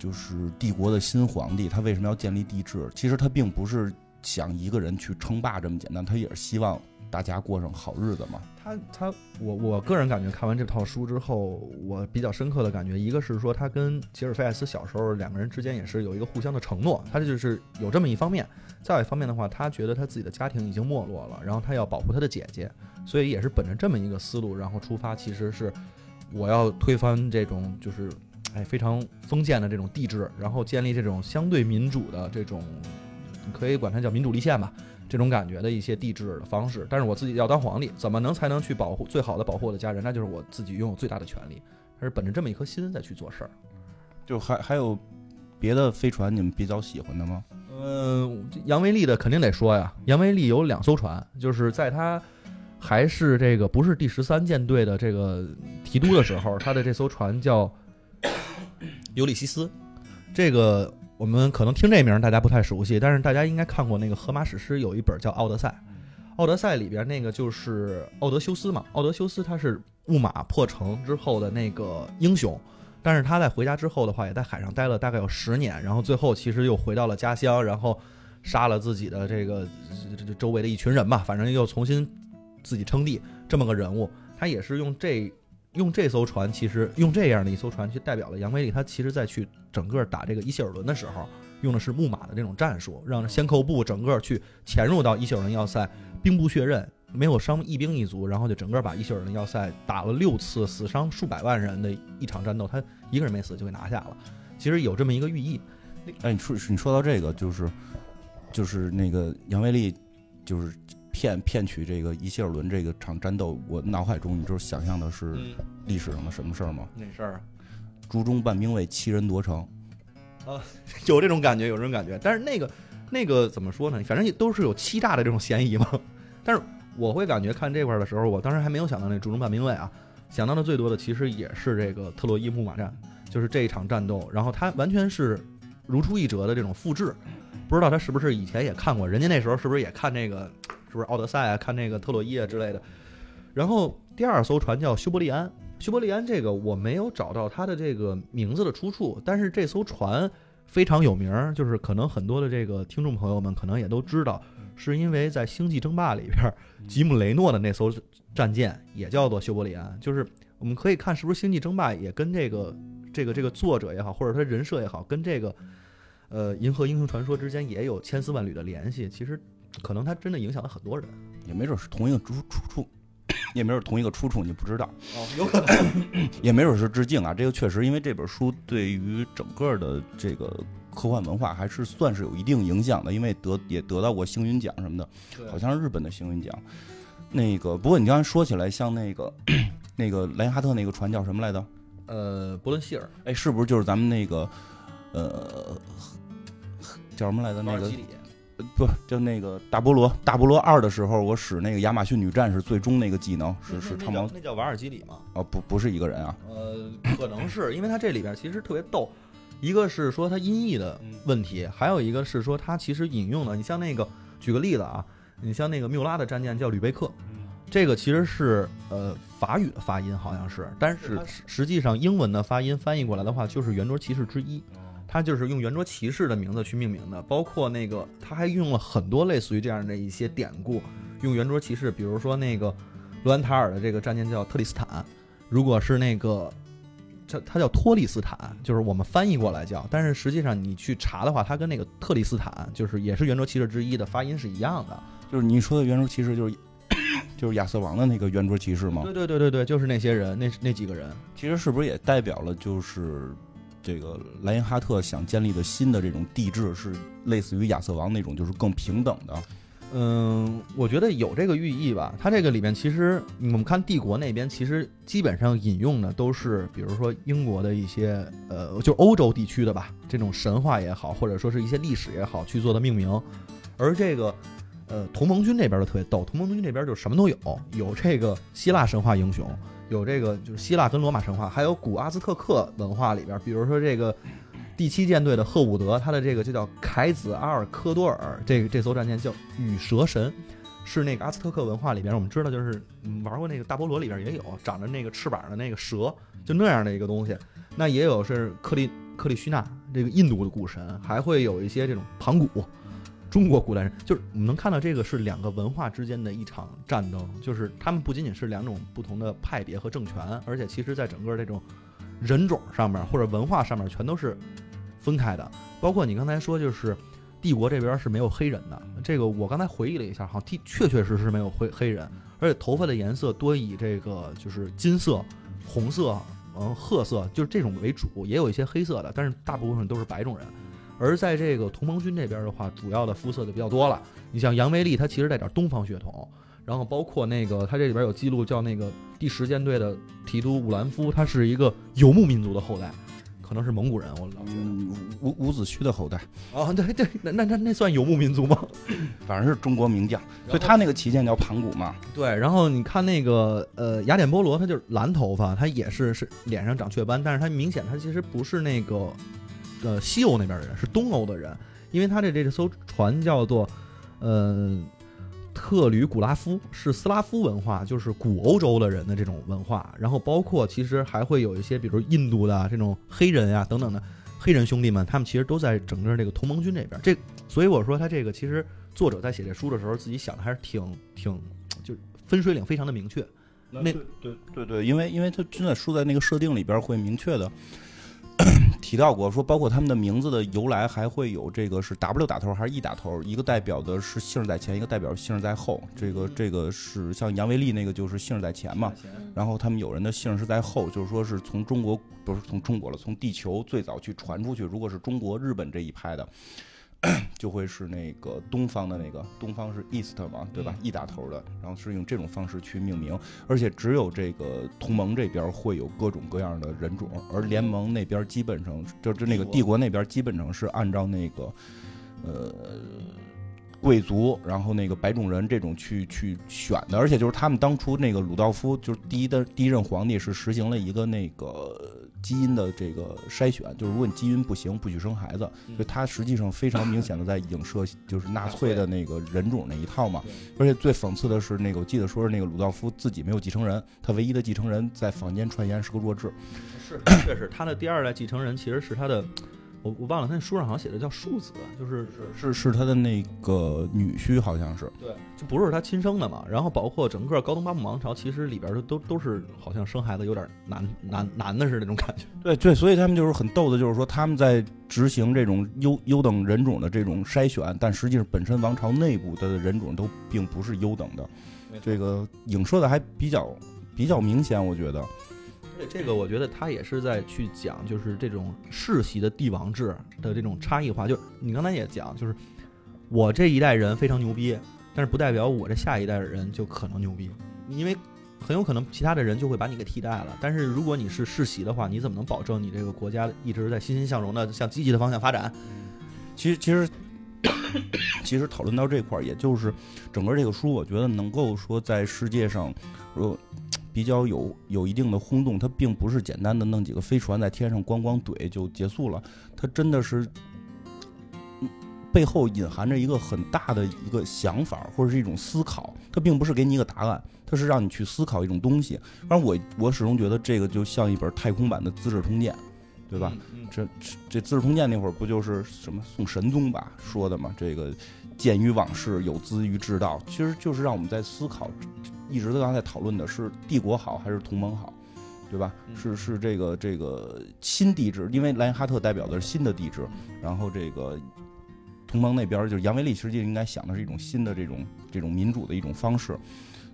就是帝国的新皇帝，他为什么要建立帝制？其实他并不是。想一个人去称霸这么简单，他也是希望大家过上好日子嘛。他他我我个人感觉，看完这套书之后，我比较深刻的感觉，一个是说他跟吉尔菲艾斯小时候两个人之间也是有一个互相的承诺，他就是有这么一方面。再有一方面的话，他觉得他自己的家庭已经没落了，然后他要保护他的姐姐，所以也是本着这么一个思路，然后出发，其实是我要推翻这种就是哎非常封建的这种帝制，然后建立这种相对民主的这种。可以管它叫民主立宪吧，这种感觉的一些帝制的方式。但是我自己要当皇帝，怎么能才能去保护最好的保护我的家人？那就是我自己拥有最大的权利。他是本着这么一颗心在去做事儿。就还还有别的飞船你们比较喜欢的吗？嗯，杨威利的肯定得说呀。杨威利有两艘船，就是在他还是这个不是第十三舰队的这个提督的时候，他的这艘船叫 [COUGHS] 尤里西斯。这个我们可能听这名儿大家不太熟悉，但是大家应该看过那个荷马史诗，有一本叫《奥德赛》。奥德赛里边那个就是奥德修斯嘛，奥德修斯他是木马破城之后的那个英雄。但是他在回家之后的话，也在海上待了大概有十年，然后最后其实又回到了家乡，然后杀了自己的这个这这周围的一群人吧，反正又重新自己称帝这么个人物。他也是用这用这艘船，其实用这样的一艘船去代表了杨威利。他其实在去整个打这个伊希尔伦的时候，用的是木马的这种战术，让先扣部整个去潜入到伊希尔伦要塞，兵不血刃。没有伤一兵一卒，然后就整个把伊希尔伦要塞打了六次，死伤数百万人的一场战斗，他一个人没死就给拿下了。其实有这么一个寓意。哎，你说你说到这个，就是就是那个杨威利，就是骗骗取这个伊希尔伦这个场战斗，我脑海中你知道想象的是历史上的什么事儿吗？哪事儿？朱中半兵卫七人夺城。啊，有这种感觉，有这种感觉。但是那个那个怎么说呢？反正都是有欺诈的这种嫌疑嘛。但是。我会感觉看这块的时候，我当时还没有想到那主中半兵卫啊，想到的最多的其实也是这个特洛伊木马战，就是这一场战斗。然后它完全是如出一辙的这种复制，不知道他是不是以前也看过，人家那时候是不是也看这个，是不是奥德赛啊，看那个特洛伊啊之类的。然后第二艘船叫修伯利安，修伯利安这个我没有找到它的这个名字的出处，但是这艘船非常有名，就是可能很多的这个听众朋友们可能也都知道。是因为在《星际争霸》里边，吉姆雷诺的那艘战舰也叫做修伯利安。就是我们可以看，是不是《星际争霸》也跟这个、这个、这个作者也好，或者他人设也好，跟这个呃《银河英雄传说》之间也有千丝万缕的联系。其实，可能他真的影响了很多人，也没准是同一个出出处，[COUGHS] 也没准同一个出处，你不知道。哦，有可能，[COUGHS] 也没准是致敬啊。这个确实，因为这本书对于整个的这个。科幻文化还是算是有一定影响的，因为得也得到过星云奖什么的，好像是日本的星云奖。那个不过你刚才说起来，像那个 [COUGHS] 那个莱因哈特那个船叫什么来着？呃，伯伦希尔。哎，是不是就是咱们那个呃叫什么来着？那个不就那个大菠萝大菠萝二的时候，我使那个亚马逊女战士最终那个技能是是长矛，那叫瓦尔基里吗？哦，不不是一个人啊。呃，可能是因为他这里边其实特别逗。一个是说它音译的问题，还有一个是说它其实引用的。你像那个，举个例子啊，你像那个缪拉的战舰叫吕贝克，这个其实是呃法语的发音好像是，但是实际上英文的发音翻译过来的话就是圆桌骑士之一，它就是用圆桌骑士的名字去命名的。包括那个，他还用了很多类似于这样的一些典故，用圆桌骑士，比如说那个罗兰塔尔的这个战舰叫特里斯坦，如果是那个。它它叫托利斯坦，就是我们翻译过来叫，但是实际上你去查的话，它跟那个特里斯坦，就是也是圆桌骑士之一的发音是一样的。就是你说的圆桌骑士，就是就是亚瑟王的那个圆桌骑士吗？对对对对对，就是那些人，那那几个人，其实是不是也代表了就是这个莱因哈特想建立的新的这种帝制，是类似于亚瑟王那种，就是更平等的。嗯，我觉得有这个寓意吧。它这个里面其实，我们看帝国那边，其实基本上引用的都是，比如说英国的一些，呃，就欧洲地区的吧，这种神话也好，或者说是一些历史也好，去做的命名。而这个，呃，同盟军这边的特别逗，同盟军这边就什么都有，有这个希腊神话英雄，有这个就是希腊跟罗马神话，还有古阿兹特克文化里边，比如说这个。第七舰队的赫伍德，他的这个就叫凯子阿尔科多尔，这个这艘战舰叫羽蛇神，是那个阿兹特克文化里边，我们知道就是玩过那个大菠萝里边也有长着那个翅膀的那个蛇，就那样的一个东西。那也有是克利克利须纳这个印度的古神，还会有一些这种盘古，中国古代人，就是我们能看到这个是两个文化之间的一场战争，就是他们不仅仅是两种不同的派别和政权，而且其实在整个这种人种上面或者文化上面全都是。分开的，包括你刚才说，就是帝国这边是没有黑人的。这个我刚才回忆了一下，好像确确实实没有黑黑人，而且头发的颜色多以这个就是金色、红色、嗯褐色，就是这种为主，也有一些黑色的，但是大部分都是白种人。而在这个同盟军这边的话，主要的肤色就比较多了。你像杨维利，他其实带点东方血统，然后包括那个他这里边有记录，叫那个第十舰队的提督武兰夫，他是一个游牧民族的后代。可能是蒙古人，我老觉得。嗯，伍伍子胥的后代，哦，对对，那那那那算游牧民族吗？[COUGHS] 反正是中国名将，所以他那个旗舰叫盘古嘛。对，然后你看那个呃雅典波罗，他就是蓝头发，他也是是脸上长雀斑，但是他明显他其实不是那个呃西欧那边的人，是东欧的人，因为他的这艘船叫做呃特吕古拉夫，是斯拉夫文化，就是古欧洲的人的这种文化，然后包括其实还会有一些，比如印度的啊这种黑人呀、等等的黑人兄弟们，他们其实都在整个这个同盟军这边。这所以我说他这个其实作者在写这书的时候，自己想的还是挺挺就分水岭非常的明确。那对对对对，因为因为他真的书在那个设定里边会明确的 [CLEARS THROAT] 提到过，说包括他们的名字的由来，还会有这个是 W 打头还是 E 打头，一个代表的是姓在前，一个代表姓在后。这个这个是像杨维利那个就是姓在前嘛，然后他们有人的姓是在后，就是说是从中国不是从中国了，从地球最早去传出去。如果是中国、日本这一派的，[CLEARS THROAT] 就会是那个东方的那个，东方是 East 嘛，对吧？E 打头的，然后是用这种方式去命名，而且只有这个同盟这边会有各种各样的人种，而联盟那边基本上就是那个帝国那边基本上是按照那个，呃。贵族，然后那个白种人这种去去选的，而且就是他们当初那个鲁道夫，就是第一的第一任皇帝是实行了一个那个基因的这个筛选，就是如果你基因不行，不许生孩子，所以他实际上非常明显的在影射就是纳粹的那个人种那一套嘛。而且最讽刺的是，那个我记得说是那个鲁道夫自己没有继承人，他唯一的继承人在坊间传言是个弱智。是，确实，他的第二代继承人其实是他的，我我忘了，他那书上好像写的叫庶子，就是是是他的那个女婿，好像是。对，就不是他亲生的嘛。然后包括整个高登巴姆王朝，其实里边都都都是好像生孩子有点难难难的是那种感觉。对对，所以他们就是很逗的，就是说他们在执行这种优优等人种的这种筛选，但实际上本身王朝内部的人种都并不是优等的，这个影射的还比较比较明显，我觉得。这个，我觉得他也是在去讲，就是这种世袭的帝王制的这种差异化。就是你刚才也讲，就是我这一代人非常牛逼，但是不代表我这下一代人就可能牛逼，因为很有可能其他的人就会把你给替代了。但是如果你是世袭的话，你怎么能保证你这个国家一直在欣欣向荣的向积极的方向发展？其实其实其实讨论到这块儿，也就是整个这个书，我觉得能够说在世界上，呃。比较有有一定的轰动，它并不是简单的弄几个飞船在天上咣咣怼就结束了，它真的是背后隐含着一个很大的一个想法或者是一种思考，它并不是给你一个答案，它是让你去思考一种东西。反正我我始终觉得这个就像一本太空版的《资治通鉴》，对吧？这这《资治通鉴》那会儿不就是什么宋神宗吧说的嘛？这个鉴于往事，有资于治道，其实就是让我们在思考。一直都刚才讨论的是帝国好还是同盟好，对吧？是是这个这个新帝制，因为莱因哈特代表的是新的帝制，然后这个同盟那边就是杨维利，实际应该想的是一种新的这种这种民主的一种方式，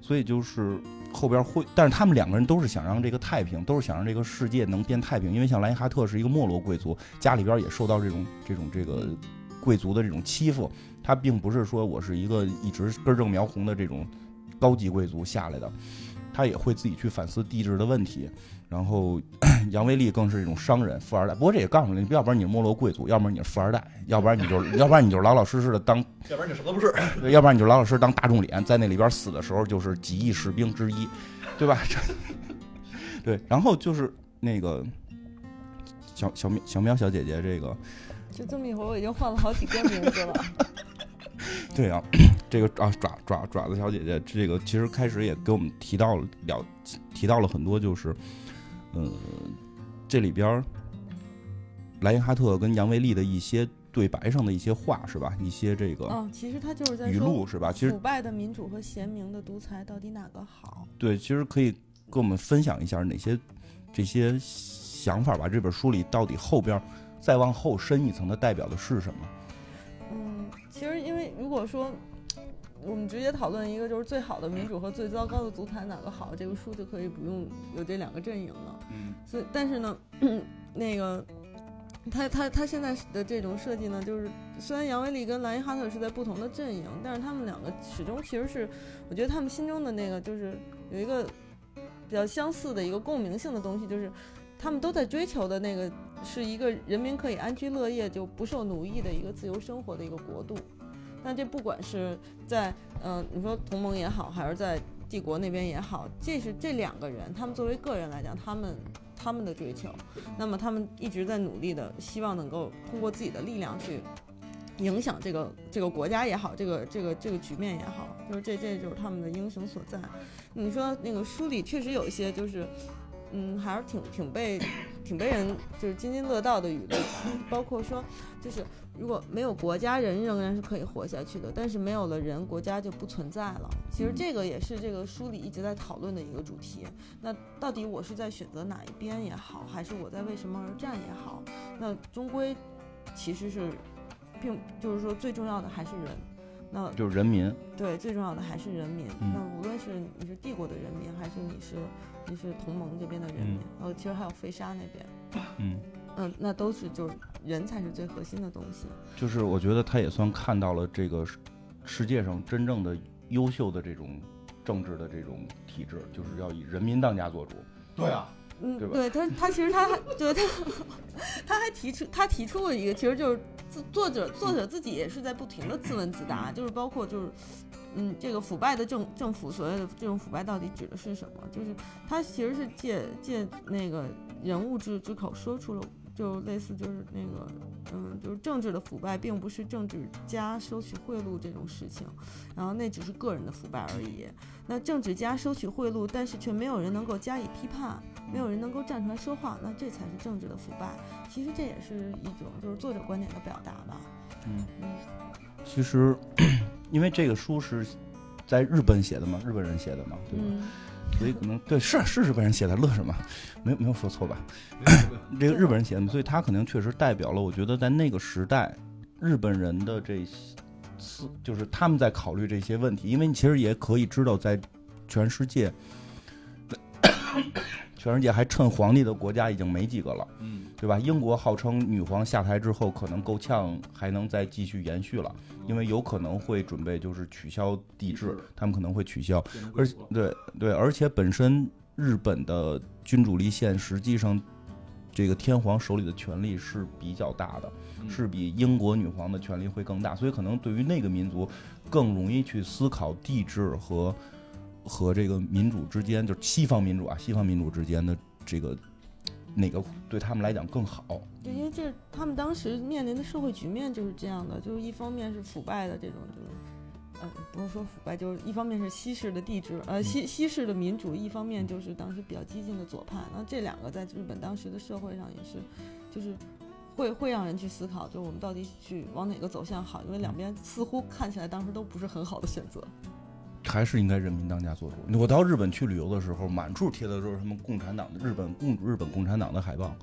所以就是后边会，但是他们两个人都是想让这个太平，都是想让这个世界能变太平，因为像莱因哈特是一个没落贵族，家里边也受到这种这种这个贵族的这种欺负，他并不是说我是一个一直根正苗红的这种。高级贵族下来的，他也会自己去反思帝制的问题。然后 [COUGHS] 杨威利更是一种商人、富二代。不过这也告诉你，要不然你是没落贵族，要不然你是富二代，[LAUGHS] 要不然你就要不然你就老老实实的当，要不然你什么都不是，[LAUGHS] 要不然你就老老实实当大众脸，在那里边死的时候就是几亿士兵之一，对吧？[LAUGHS] 对，然后就是那个小小喵小喵小姐姐，这个就这么一会儿，我已经换了好几个名字了。对啊，这个啊爪爪爪子小姐姐，这个其实开始也给我们提到了了提到了很多，就是，呃，这里边莱因哈特跟杨维利的一些对白上的一些话是吧？一些这个嗯，其实他就是在语录是吧？其实腐败的民主和贤明的独裁到底哪个好？对，其实可以跟我们分享一下哪些这些想法吧。这本书里到底后边再往后深一层的代表的是什么？嗯其实，因为如果说我们直接讨论一个就是最好的民主和最糟糕的足坛哪个好，这个书就可以不用有这两个阵营了。嗯，所以但是呢，[CLEARS THROAT] 那个他他他现在的这种设计呢，就是虽然杨威利跟莱因哈特是在不同的阵营，但是他们两个始终其实是，我觉得他们心中的那个就是有一个比较相似的一个共鸣性的东西，就是。他们都在追求的那个是一个人民可以安居乐业，就不受奴役的一个自由生活的一个国度。那这不管是在嗯、呃你说同盟也好，还是在帝国那边也好，这是这两个人，他们作为个人来讲，他们他们的追求，那么他们一直在努力的，希望能够通过自己的力量去影响这个这个国家也好，这个这个这个局面也好，就是这这就是他们的英雄所在。你说那个书里确实有一些就是，嗯，还是挺挺被挺被人就是津津乐道的语录，包括说就是如果没有国家，人仍然是可以活下去的，但是没有了人，国家就不存在了。其实这个也是这个书里一直在讨论的一个主题。那到底我是在选择哪一边也好，还是我在为什么而战也好，那终归其实是，并就是说最重要的还是人。那就是人民，对，最重要的还是人民。嗯那无论是你是帝国的人民，还是你是你是同盟这边的人民，嗯呃，其实还有飞沙那边，嗯，嗯，那都是就是人才是最核心的东西。就是我觉得他也算看到了这个世世界上真正的优秀的这种政治的这种体制，就是要以人民当家做主。对啊，嗯，对吧他，他其实他还对他，他还提出他提出了一个，其实就是自作者作者自己也是在不停的自问自答，就是包括就是，嗯，这个腐败的政政府所谓的这种腐败到底指的是什么？就是他其实是借借那个人物之之口说出了。就类似就是那个，嗯，就是政治的腐败，并不是政治家收取贿赂这种事情，然后那只是个人的腐败而已。那政治家收取贿赂，但是却没有人能够加以批判，没有人能够站出来说话，那这才是政治的腐败。其实这也是一种就是作者观点的表达吧。嗯，嗯其实 [CLEARS THROAT] 因为这个书是在日本写的嘛，日本人写的嘛，对吧？嗯所以可能对是是日本人写的，乐什么？没有没有说错吧？这个日本人写的，所以他可能确实代表了，我觉得在那个时代，日本人的这思，就是他们在考虑这些问题，因为你其实也可以知道，在全世界，全世界还趁皇帝的国家已经没几个了，嗯，对吧？英国号称女皇下台之后，可能够呛还能再继续延续了，因为有可能会准备就是取消帝制，他们可能会取消。而对对，而且本身日本的君主立宪，实际上这个天皇手里的权力是比较大的，嗯是比英国女皇的权力会更大，所以可能对于那个民族更容易去思考帝制和和这个民主之间，就是西方民主啊，西方民主之间的这个哪个对他们来讲更好。对，因为这他们当时面临的社会局面就是这样的，就是一方面是腐败的这种，就是，呃，不是说腐败，就是一方面是西式的帝制，呃，西西式的民主，一方面就是当时比较激进的左派。那这两个在日本当时的社会上也是，就是会会让人去思考，就是我们到底去往哪个走向好，因为两边似乎看起来当时都不是很好的选择。还是应该人民当家作主。我到日本去旅游的时候，满处贴的都是什么共产党的日本共日本共产党的海报。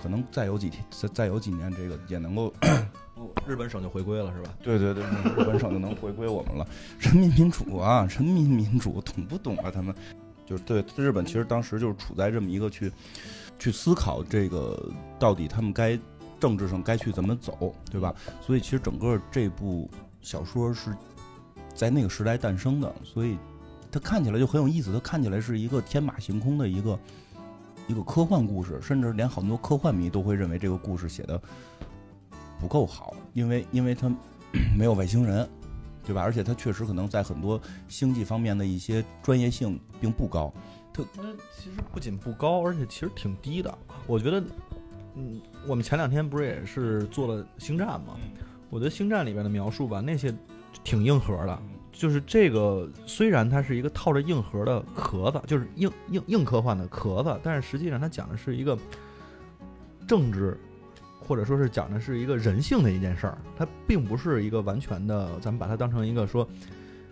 可能再有几天，再再有几年，这个也能够，[COUGHS] 日本省就回归了是吧？对对对，日本省就能回归我们了。人民民主啊，人民民主，懂不懂啊？他们就是对日本，其实当时就是处在这么一个去去思考这个到底他们该政治上该去怎么走，对吧？所以其实整个这部小说是在那个时代诞生的，所以它看起来就很有意思。它看起来是一个天马行空的一个一个科幻故事，甚至连很多科幻迷都会认为这个故事写的不够好，因为因为它 [CLEARS THROAT] 没有外星人，对吧？而且它确实可能在很多星际方面的一些专业性并不高。它其实不仅不高，而且其实挺低的。我觉得，嗯，我们前两天不是也是做了星战吗？我觉得星战里边的描述吧，那些挺硬核的。就是这个，虽然它是一个套着硬核的壳子，就是硬硬硬科幻的壳子，但是实际上它讲的是一个政治，或者说是讲的是一个人性的一件事儿。它并不是一个完全的，咱们把它当成一个说，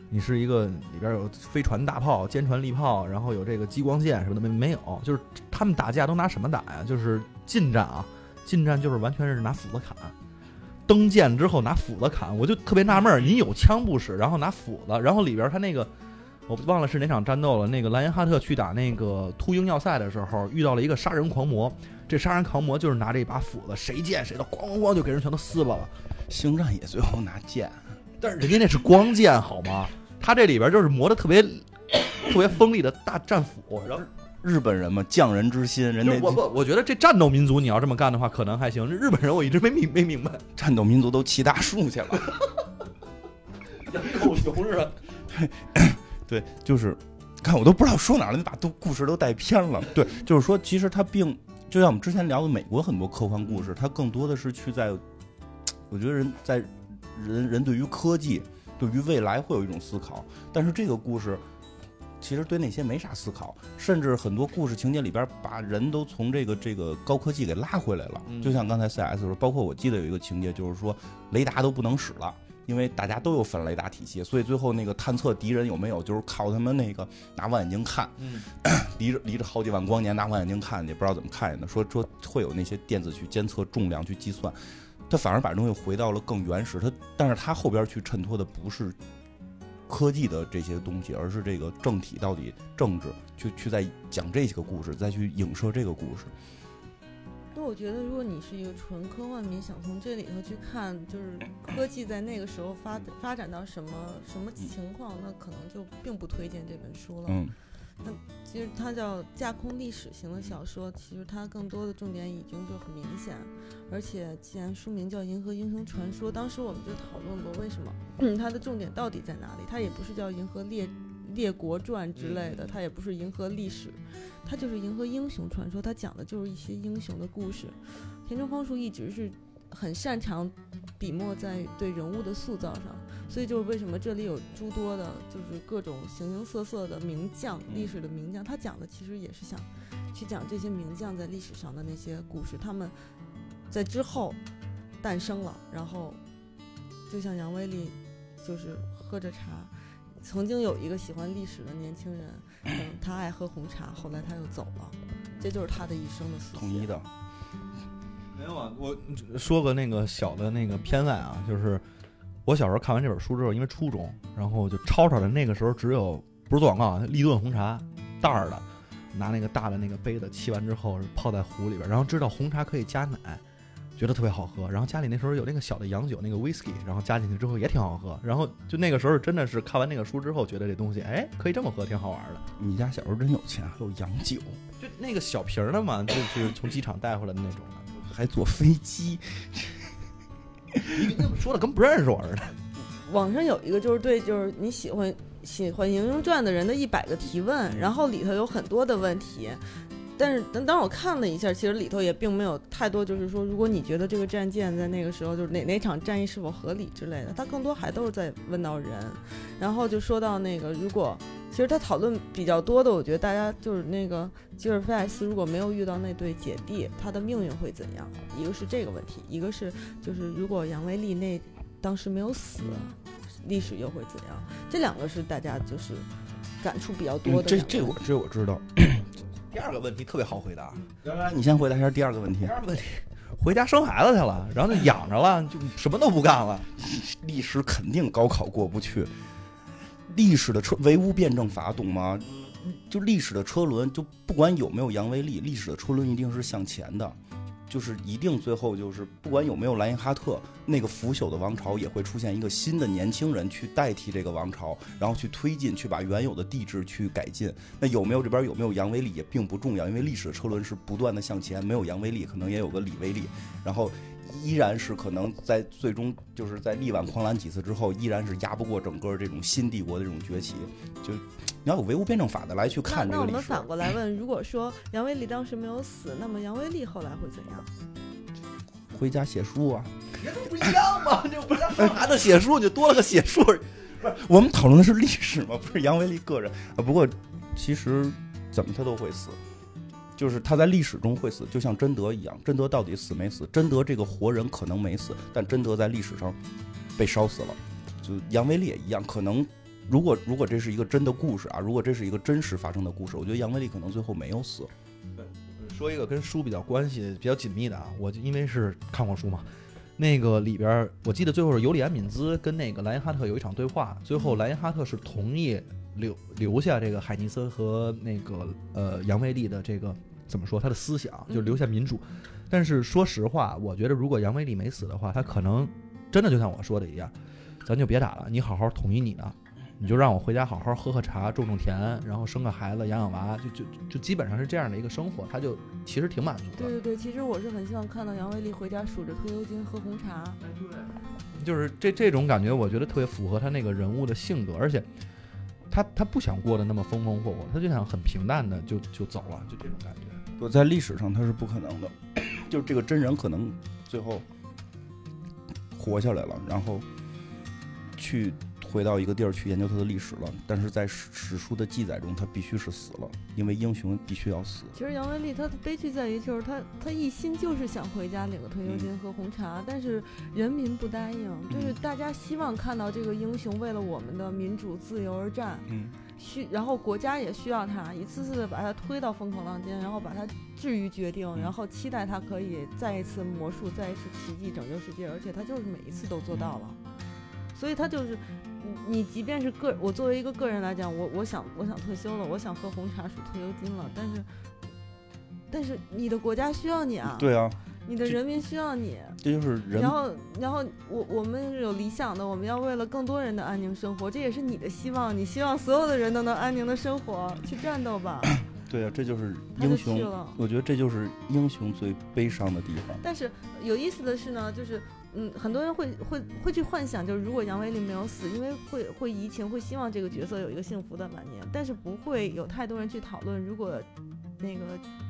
你是一个里边有飞船、大炮、坚船利炮，然后有这个激光剑什么的，没没有？就是他们打架都拿什么打呀？就是近战啊，近战就是完全是拿斧子砍。登舰之后拿斧子砍，我就特别纳闷儿，你有枪不使，然后拿斧子，然后里边他那个我忘了是哪场战斗了，那个莱因哈特去打那个秃鹰要塞的时候，遇到了一个杀人狂魔，这杀人狂魔就是拿着一把斧子，谁见谁的咣咣咣就给人全都撕巴了。星战也最后拿剑，但是人家那是光剑好吗？他这里边就是磨的特别特别锋利的大战斧，然后日本人嘛，匠人之心，人家就是我不，我觉得这战斗民族你要这么干的话，可能还行。日本人我一直没明 [LAUGHS] 没明白，战斗民族都骑大树去了。养狗熊是吧？[LAUGHS] 对，就是，看我都不知道说哪儿了，你把都故事都带偏了。[LAUGHS] 对，就是说，其实他并就像我们之前聊的美国很多科幻故事，它更多的是去在，我觉得人在人人对于科技、对于未来会有一种思考，但是这个故事。其实对那些没啥思考，甚至很多故事情节里边把人都从这个这个高科技给拉回来了。嗯就像刚才 CS 说，包括我记得有一个情节，就是说雷达都不能使了，因为大家都有反雷达体系，所以最后那个探测敌人有没有，就是靠他们那个拿望远镜看，嗯，[COUGHS] 离着离着好几万光年拿望远镜看，也不知道怎么看见的。说说会有那些电子去监测重量去计算，他反而把东西回到了更原始。他但是他后边去衬托的不是科技的这些东西，而是这个政体到底政治去去在讲这些个故事，再去影射这个故事。那我觉得，如果你是一个纯科幻迷，想从这里头去看，就是科技在那个时候发发展到什么什么情况，那可能就并不推荐这本书了。嗯其实它叫架空历史型的小说，其实它更多的重点已经就很明显，而且既然书名叫《银河英雄传说》，当时我们就讨论过为什么、嗯它的重点到底在哪里？它也不是叫《银河列列国传》之类的，它也不是银河历史，它就是银河英雄传说，它讲的就是一些英雄的故事。田中芳树一直是很擅长笔墨在对人物的塑造上，所以就是为什么这里有诸多的，就是各种形形色色的名将，历史的名将。他讲的其实也是想去讲这些名将在历史上的那些故事，他们在之后诞生了，然后就像杨威利，就是喝着茶。曾经有一个喜欢历史的年轻人，嗯，他爱喝红茶，后来他又走了，这就是他的一生的。统一的，没有啊，我说个那个小的那个偏爱啊，就是我小时候看完这本书之后，因为初中，然后就抄抄的，那个时候只有不是做广告啊，立顿红茶袋儿的，拿那个大的那个杯子沏完之后泡在壶里边，然后知道红茶可以加奶。觉得特别好喝，然后家里那时候有那个小的洋酒，那个 whisky，然后加进去之后也挺好喝。然后就那个时候真的是看完那个书之后，觉得这东西哎可以这么喝，挺好玩的。你家小时候真有钱，还有洋酒，就那个小瓶的嘛，就是从机场带回来的那种的。还坐飞机。你跟说的跟不认识我似的。[LAUGHS] 网上有一个就是对，就是你喜欢喜欢《英雄传》的人的一百个提问，然后里头有很多的问题。但是当当我看了一下，其实里头也并没有太多，就是说，如果你觉得这个战舰在那个时候就是哪哪场战役是否合理之类的，他更多还都是在问到人，然后就说到那个，如果其实他讨论比较多的，我觉得大家就是那个吉尔菲艾斯如果没有遇到那对姐弟，他的命运会怎样？一个是这个问题，一个是就是如果杨威利那当时没有死，历史又会怎样？这两个是大家就是感触比较多嗯这的两个。这我这我知道。第二个问题特别好回答。来来，你先回答一下第二个问题第。二个问题，回家生孩子去了，然后就养着了，就什么都不干了。历史肯定高考过不去。历史的车唯物辩证法懂吗？就历史的车轮，就不管有没有杨威力，历史的车轮一定是向前的，就是一定最后就是不管有没有莱因哈特，那个腐朽的王朝也会出现一个新的年轻人去代替这个王朝，然后去推进，去把原有的帝制去改进。那有没有这边有没有杨威力也并不重要，因为历史的车轮是不断的向前，没有杨威力可能也有个李威力，然后依然是可能在最终就是在力挽狂澜几次之后，依然是压不过整个这种新帝国的这种崛起。就你要有唯物辩证法的来去看这个历史。那我们反过来问，如果说杨威利当时没有死，那么杨威利后来会怎样？回家写书啊！别都不一样吗？[LAUGHS] 就不让生孩子写书，就多了个写书。不是我们讨论的是历史嘛，不是杨威利个人啊。不过其实怎么他都会死，就是他在历史中会死，就像贞德一样。贞德到底死没死？贞德这个活人可能没死，但贞德在历史上被烧死了。就杨威利也一样，可能如果如果这是一个真的故事啊，如果这是一个真实发生的故事，我觉得杨威利可能最后没有死。说一个跟书比较关系比较紧密的啊，我就因为是看过书嘛，那个里边我记得最后是尤里安敏兹跟那个莱因哈特有一场对话，最后莱因哈特是同意留留下这个海尼森和那个呃杨威利的这个怎么说他的思想，就留下民主。但是说实话，我觉得如果杨威利没死的话，他可能真的就像我说的一样，咱就别打了，你好好统一你的，你就让我回家好好喝喝茶、种种田，然后生个孩子、养养娃，就就就基本上是这样的一个生活，他就其实挺满足的。对对对，其实我是很希望看到杨威利回家数着退休金喝红茶。就是这这种感觉，我觉得特别符合他那个人物的性格，而且他他不想过得那么风风火火，他就想很平淡的就就走了，就这种感觉。不在历史上他是不可能的，就是这个真人可能最后活下来了，然后去回到一个地儿去研究他的历史了，但是在史史书的记载中，他必须是死了，因为英雄必须要死。其实杨威利他的悲剧在于，就是他他一心就是想回家领个退休金喝红茶，但是人民不答应，就是大家希望看到这个英雄为了我们的民主自由而战，嗯，需然后国家也需要他一次次的把他推到风口浪尖，然后把他置于决定，然后期待他可以再一次魔术，再一次奇迹拯救世界，而且他就是每一次都做到了，所以他就是。你即便是个我作为一个个人来讲，我我想我想退休了，我想喝红茶数退休金了，但是但是你的国家需要你啊，对啊，你的人民需要你，这就是人。然后然后我我们是有理想的，我们要为了更多人的安宁生活，这也是你的希望，你希望所有的人都能安宁的生活，去战斗吧。[CLEARS THROAT] 对啊，这就是英雄。我觉得这就是英雄最悲伤的地方。但是有意思的是呢，就是。嗯，很多人会会会去幻想，就是如果杨威利没有死，因为会会移情，会希望这个角色有一个幸福的晚年。但是不会有太多人去讨论，如果那个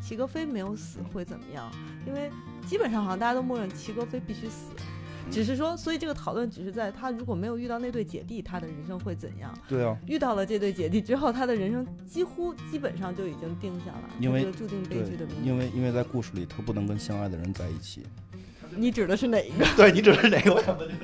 齐格飞没有死会怎么样？因为基本上好像大家都默认齐格飞必须死，只是说，所以这个讨论只是在他如果没有遇到那对姐弟，他的人生会怎样？对啊，遇到了这对姐弟之后，他的人生几乎基本上就已经定下了，因为注定悲剧的命运。因为因为在故事里，他不能跟相爱的人在一起。你指的是哪一个？对你指的是哪个？我想问你。[LAUGHS]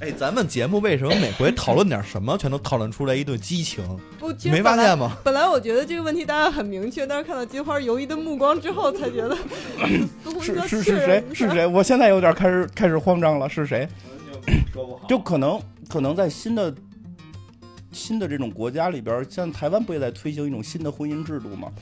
哎，咱们节目为什么每回讨论点什么，全都讨论出来一顿激情？不，没发现吗？本来我觉得这个问题大家很明确，但是看到金花犹豫的目光之后，才觉得是是是谁？是谁？我现在有点开始开始慌张了，是谁？就可能可能在新的新的这种国家里边，像台湾不也在推行一种新的婚姻制度吗？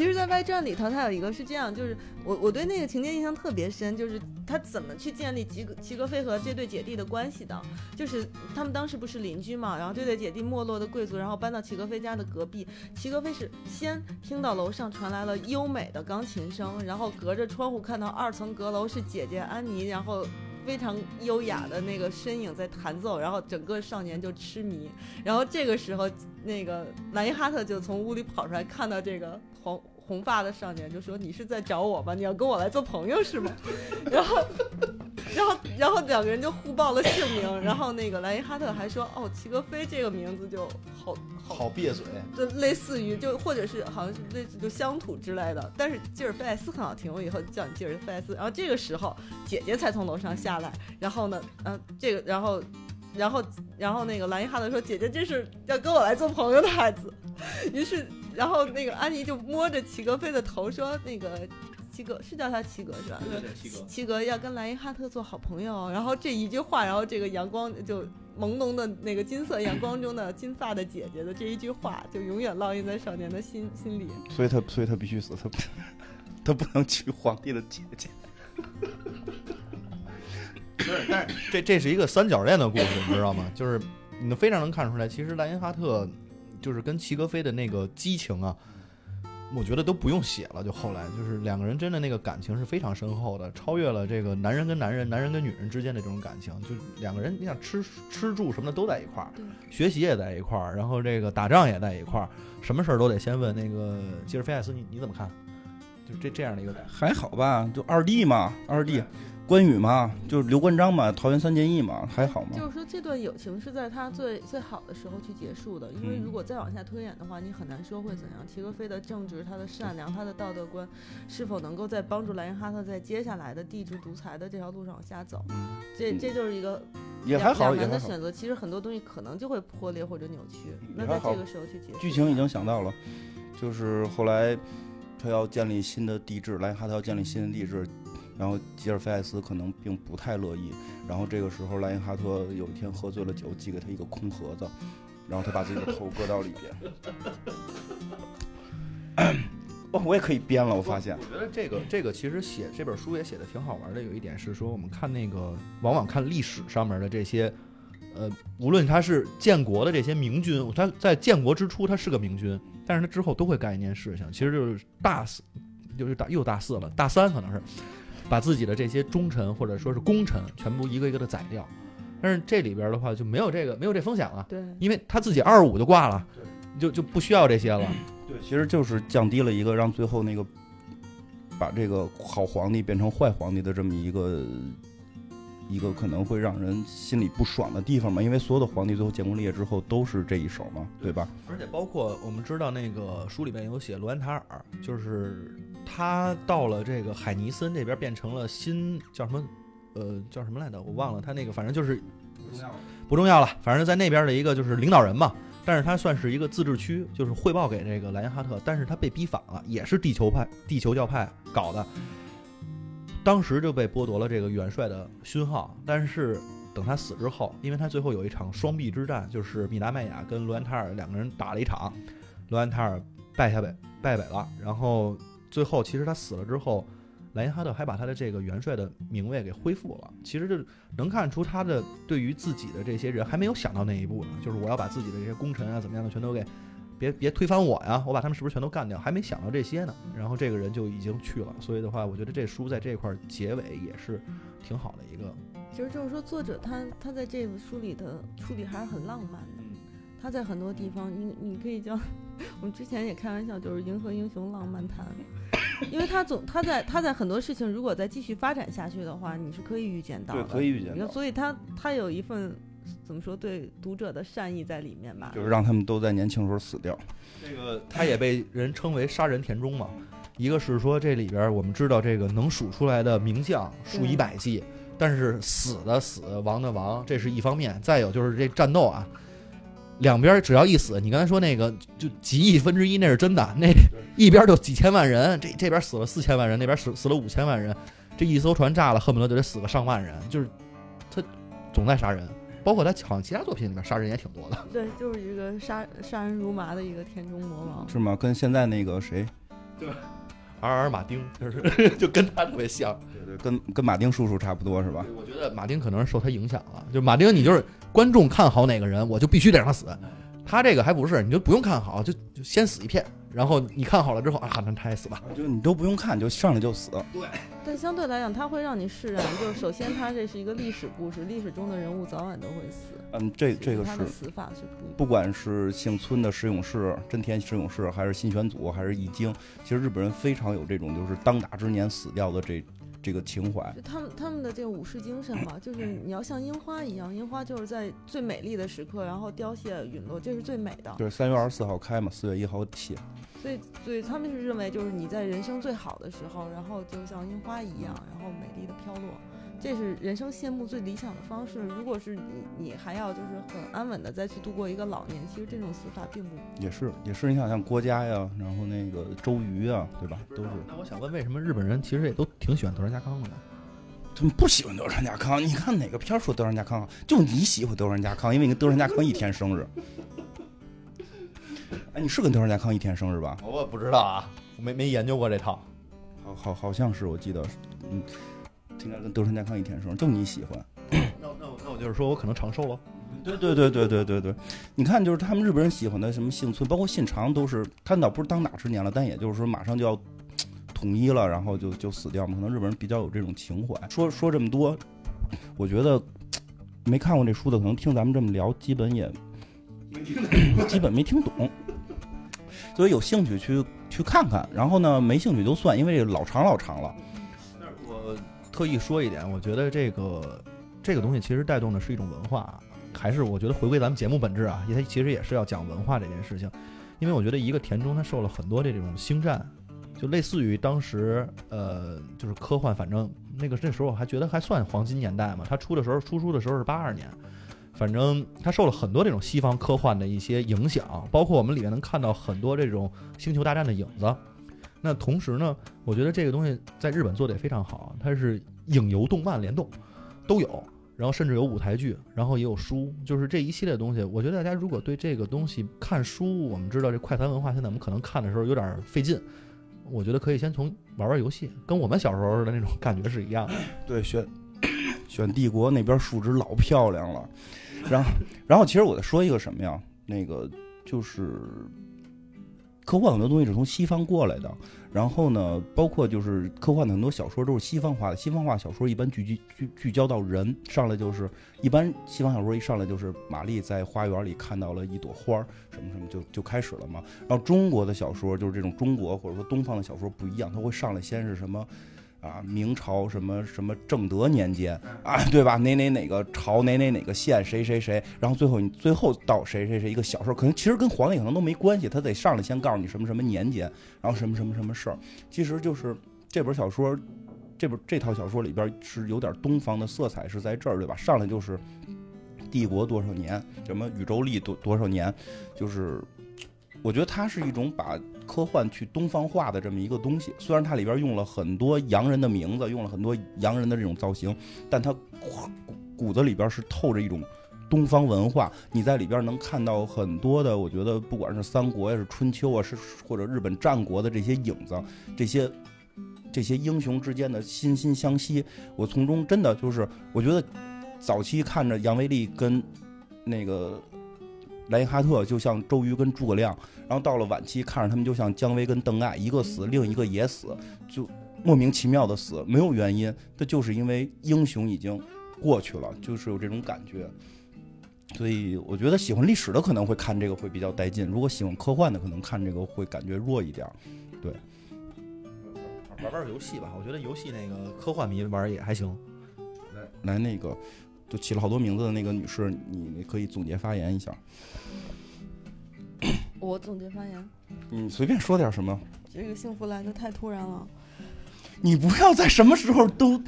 其实，在外传里头，他有一个是这样，就是我我对那个情节印象特别深，就是他怎么去建立齐格齐格菲和这对姐弟的关系的，就是他们当时不是邻居嘛，然后这对姐弟没落的贵族，然后搬到齐格菲家的隔壁，齐格菲是先听到楼上传来了优美的钢琴声，然后隔着窗户看到二层阁楼是姐姐安妮，然后。非常优雅的那个身影在弹奏，然后整个少年就痴迷。然后这个时候，那个莱因哈特就从屋里跑出来，看到这个黄红发的少年，就说：“你是在找我吗？你要跟我来做朋友是吗？” [LAUGHS] 然后。然后，然后两个人就互报了姓名。然后那个莱因哈特还说：“哦，齐格飞这个名字就好好好别嘴，就类似于就或者是好像是类似就乡土之类的。但是吉尔菲艾斯很好听，我以后叫你吉尔菲艾斯。然后这个时候姐姐才从楼上下来。然后呢，嗯，这个然后，然后然后那个莱因哈特说：姐姐这是要跟我来做朋友的孩子。于是，然后那个安妮就摸着齐格飞的头说：那个。”齐格是叫他齐格是吧？七哥，七哥要跟莱因哈特做好朋友。然后这一句话，然后这个阳光就朦胧的那个金色阳光中的金发的姐姐的这一句话，就永远烙印在少年的心心里。所以他，所以他必须死，他不，他不能娶皇帝的姐姐。但是这这是一个三角恋的故事，你知道吗？就是你非常能看出来，其实莱因哈特就是跟齐格飞的那个激情啊。我觉得都不用写了，就后来就是两个人真的那个感情是非常深厚的，超越了这个男人跟男人、男人跟女人之间的这种感情。就两个人，你想吃吃住什么的都在一块儿，学习也在一块儿，然后这个打仗也在一块儿，什么事儿都得先问那个吉尔菲艾斯，你你怎么看？就这这样的一个还好吧，就二弟嘛，二弟。关羽嘛，就是刘关张嘛，桃园三结义嘛，还好吗？就是说这段友情是在他最最好的时候去结束的，因为如果再往下推演的话，你很难说会怎样。齐格飞的正直、他的善良、他的道德观，是否能够在帮助莱因哈特在接下来的帝制独裁的这条路上往下走？这这就是一个两两人的选择。其实很多东西可能就会破裂或者扭曲。那在这个时候去结束。剧情已经想到了，就是后来他要建立新的帝制，莱因哈特要建立新的帝制。然后吉尔菲艾斯可能并不太乐意，然后这个时候莱因哈特有一天喝醉了酒，寄给他一个空盒子，然后他把自己的头搁到里边。[COUGHS] 哦，我也可以编了，我发现我觉得这个这个其实写这本书也写的挺好玩的。有一点是说，我们看那个往往看历史上面的这些，呃，无论他是建国的这些明君，他在建国之初他是个明君，但是他之后都会干一件事情，其实就是大四，就是大又大四了，大三可能是把自己的这些忠臣或者说是功臣全部一个一个的宰掉。但是这里边的话就没有这个没有这风险了，对，因为他自己二十五就挂了，就就不需要这些了。对，其实就是降低了一个让最后那个把这个好皇帝变成坏皇帝的这么一个一个可能会让人心里不爽的地方嘛。因为所有的皇帝最后建功立业之后都是这一手嘛，对吧？而且包括我们知道那个书里面有写罗安塔尔，就是他到了这个海尼森这边变成了新叫什么呃叫什么来着？我忘了他那个反正就是不重要了，反正在那边的一个就是领导人嘛。但是他算是一个自治区，就是汇报给这个莱因哈特，但是他被逼反了，也是地球派、地球教派搞的，当时就被剥夺了这个元帅的勋号。但是等他死之后，因为他最后有一场双臂之战，就是米达麦雅跟罗安塔尔两个人打了一场，罗安塔尔败下北败北了，然后最后其实他死了之后。莱因哈特还把他的这个元帅的名位给恢复了，其实就能看出他的对于自己的这些人还没有想到那一步呢，就是我要把自己的这些功臣啊怎么样的全都给，别别推翻我呀，我把他们是不是全都干掉？还没想到这些呢，然后这个人就已经去了，所以的话，我觉得这书在这块结尾也是挺好的一个。其实就是说，作者他他在这个书里的处理还是很浪漫的，他在很多地方，你你可以叫我们之前也开玩笑，就是银河英雄浪漫谈。因为他总他在他在很多事情如果再继续发展下去的话，你是可以预见到的，对，可以预见到。所以他他有一份怎么说对读者的善意在里面吧？就是让他们都在年轻时候死掉。这个他也被人称为杀人田中嘛。一个是说这里边我们知道这个能数出来的名将数以百计，但是死的死，亡的亡，这是一方面。再有就是这战斗啊。两边只要一死，你刚才说那个就几亿分之一，那是真的。那一边就几千万人，这这边死了四千万人，那边死死了五千万人，这一艘船炸了，恨不得就得死个上万人。就是他总在杀人，包括他好像其他作品里面杀人也挺多的。对，就是一个杀杀人如麻的一个田中魔王，是吗？跟现在那个谁，对，尔尔马丁 [LAUGHS] 就是就跟他特别像，对对，跟跟马丁叔叔差不多是吧？我觉得马丁可能是受他影响了，就马丁你就是。观众看好哪个人，我就必须得让他死。他这个还不是，你就不用看好，就就先死一片。然后你看好了之后啊，那他也死吧。就你都不用看，就上来就死。对。但相对来讲，他会让你释然。就是首先，他这是一个历史故事，历史中的人物早晚都会死。嗯，这这个是死法是不不管是幸村的石勇士、真田石勇士，还是新选组，还是义经，其实日本人非常有这种就是当打之年死掉的这。这个情怀，他们他们的这个武士精神嘛，就是你要像樱花一样，樱花就是在最美丽的时刻，然后凋谢陨落，这是最美的。对，三月二十四号开嘛，四月一号谢。所以，所以他们是认为，就是你在人生最好的时候，然后就像樱花一样，然后美丽的飘落。这是人生谢幕最理想的方式。如果是你，你还要就是很安稳的再去度过一个老年，其实这种死法并不也是也是。你想像郭嘉呀，然后那个周瑜啊，对吧？都是。那我想问，为什么日本人其实也都挺喜欢德川家康的呢？他们不喜欢德川家康。你看哪个片说德川家康？就你喜欢德川家康，因为你跟德川家康一天生日。哎，你是跟德川家康一天生日吧？我不知道啊，我没没研究过这套。好好好像是，我记得，嗯。应该跟德川家康一天生，就你喜欢。那那我那我就是说我可能长寿了。对对对对对对对，你看，就是他们日本人喜欢的什么幸村，包括信长，都是他倒不是当哪十年了，但也就是说马上就要统一了，然后就就死掉嘛。可能日本人比较有这种情怀。说说这么多，我觉得没看过这书的，可能听咱们这么聊，基本也基本没听懂。所以有兴趣去去看看，然后呢，没兴趣就算，因为这老长老长了。特意说一点，我觉得这个这个东西其实带动的是一种文化，还是我觉得回归咱们节目本质啊，它其实也是要讲文化这件事情。因为我觉得一个田中他受了很多这种星战，就类似于当时呃就是科幻，反正那个那时候我还觉得还算黄金年代嘛。他出的时候出书的时候是八二年，反正他受了很多这种西方科幻的一些影响，包括我们里面能看到很多这种星球大战的影子。那同时呢，我觉得这个东西在日本做的也非常好，它是影游、动漫联动都有，然后甚至有舞台剧，然后也有书，就是这一系列东西。我觉得大家如果对这个东西看书，我们知道这快餐文化现在我们可能看的时候有点费劲，我觉得可以先从玩玩游戏，跟我们小时候的那种 [LAUGHS] 感觉是一样的。对，选选帝国那边数值老漂亮了，然后然后其实我再说一个什么呀？那个就是科幻很多东西是从西方过来的，然后呢，包括就是科幻的很多小说都是西方化的，西方化小说一般聚集聚聚焦到人，上来就是一般西方小说一上来就是玛丽在花园里看到了一朵花儿，什么什么就就开始了嘛。然后中国的小说就是这种中国或者说东方的小说不一样，它会上来先是什么。啊，明朝什么什么正德年间啊，对吧？哪哪哪个朝哪哪哪个县谁谁谁，然后最后你最后到谁谁谁一个小事儿，可能其实跟皇帝可能都没关系，他得上来先告诉你什么什么年间，然后什么什么什么事儿，其实就是这本小说，这本这套小说里边是有点东方的色彩是在这儿，对吧？上来就是帝国多少年，什么宇宙历多多少年，就是我觉得它是一种把。科幻去东方化的这么一个东西，虽然它里边用了很多洋人的名字，用了很多洋人的这种造型，但它骨子里边是透着一种东方文化。你在里边能看到很多的，我觉得不管是三国呀，是春秋啊，是或者日本战国的这些影子，这些这些英雄之间的惺惺相惜。我从中真的就是，我觉得早期看着杨威利跟那个。莱因哈特就像周瑜跟诸葛亮，然后到了晚期看着他们就像姜维跟邓艾，一个死，另一个也死，就莫名其妙的死，没有原因，这就是因为英雄已经过去了，就是有这种感觉。所以我觉得喜欢历史的可能会看这个会比较带劲，如果喜欢科幻的可能看这个会感觉弱一点。对，玩玩游戏吧，我觉得游戏那个科幻迷玩也还行。来，来那个。就起了好多名字的那个女士，你可以总结发言一下。[COUGHS] 我总结发言，你随便说点什么。这个幸福来的太突然了。你不要在什么时候都，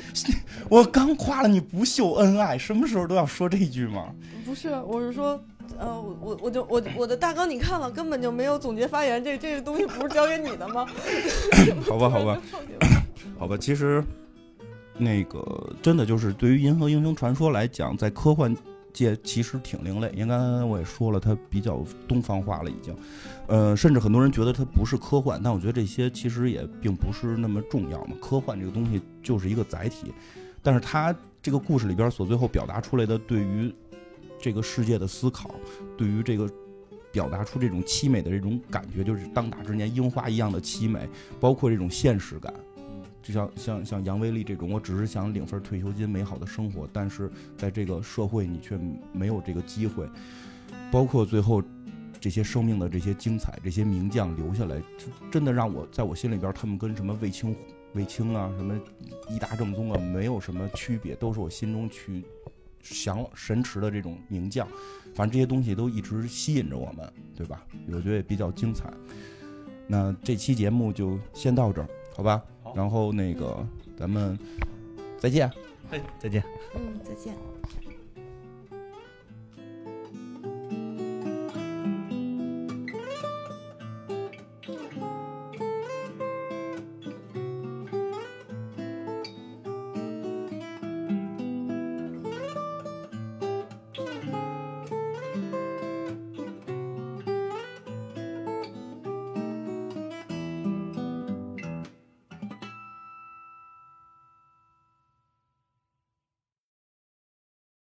我刚夸了你不秀恩爱，什么时候都要说这句吗？不是，我是说，呃，我我我就我我的大纲你看了，根本就没有总结发言，这这个东西不是交给你的吗？[COUGHS] 好吧，好 [COUGHS] 吧，好吧，其实。那个真的就是对于《银河英雄传说》来讲，在科幻界其实挺另类。因为刚才我也说了，它比较东方化了，已经。呃，甚至很多人觉得它不是科幻，但我觉得这些其实也并不是那么重要嘛。科幻这个东西就是一个载体，但是它这个故事里边所最后表达出来的对于这个世界的思考，对于这个表达出这种凄美的这种感觉，就是当打之年樱花一样的凄美，包括这种现实感。就像像像杨威利这种，我只是想领份退休金，美好的生活，但是在这个社会你却没有这个机会。包括最后这些生命的这些精彩，这些名将留下来，真的让我在我心里边，他们跟什么卫青、卫青啊，什么一大正宗啊，没有什么区别，都是我心中去向神驰的这种名将。反正这些东西都一直吸引着我们，对吧？我觉得也比较精彩。那这期节目就先到这儿，好吧？然后那个，咱们再见。哎，再见。嗯，再见。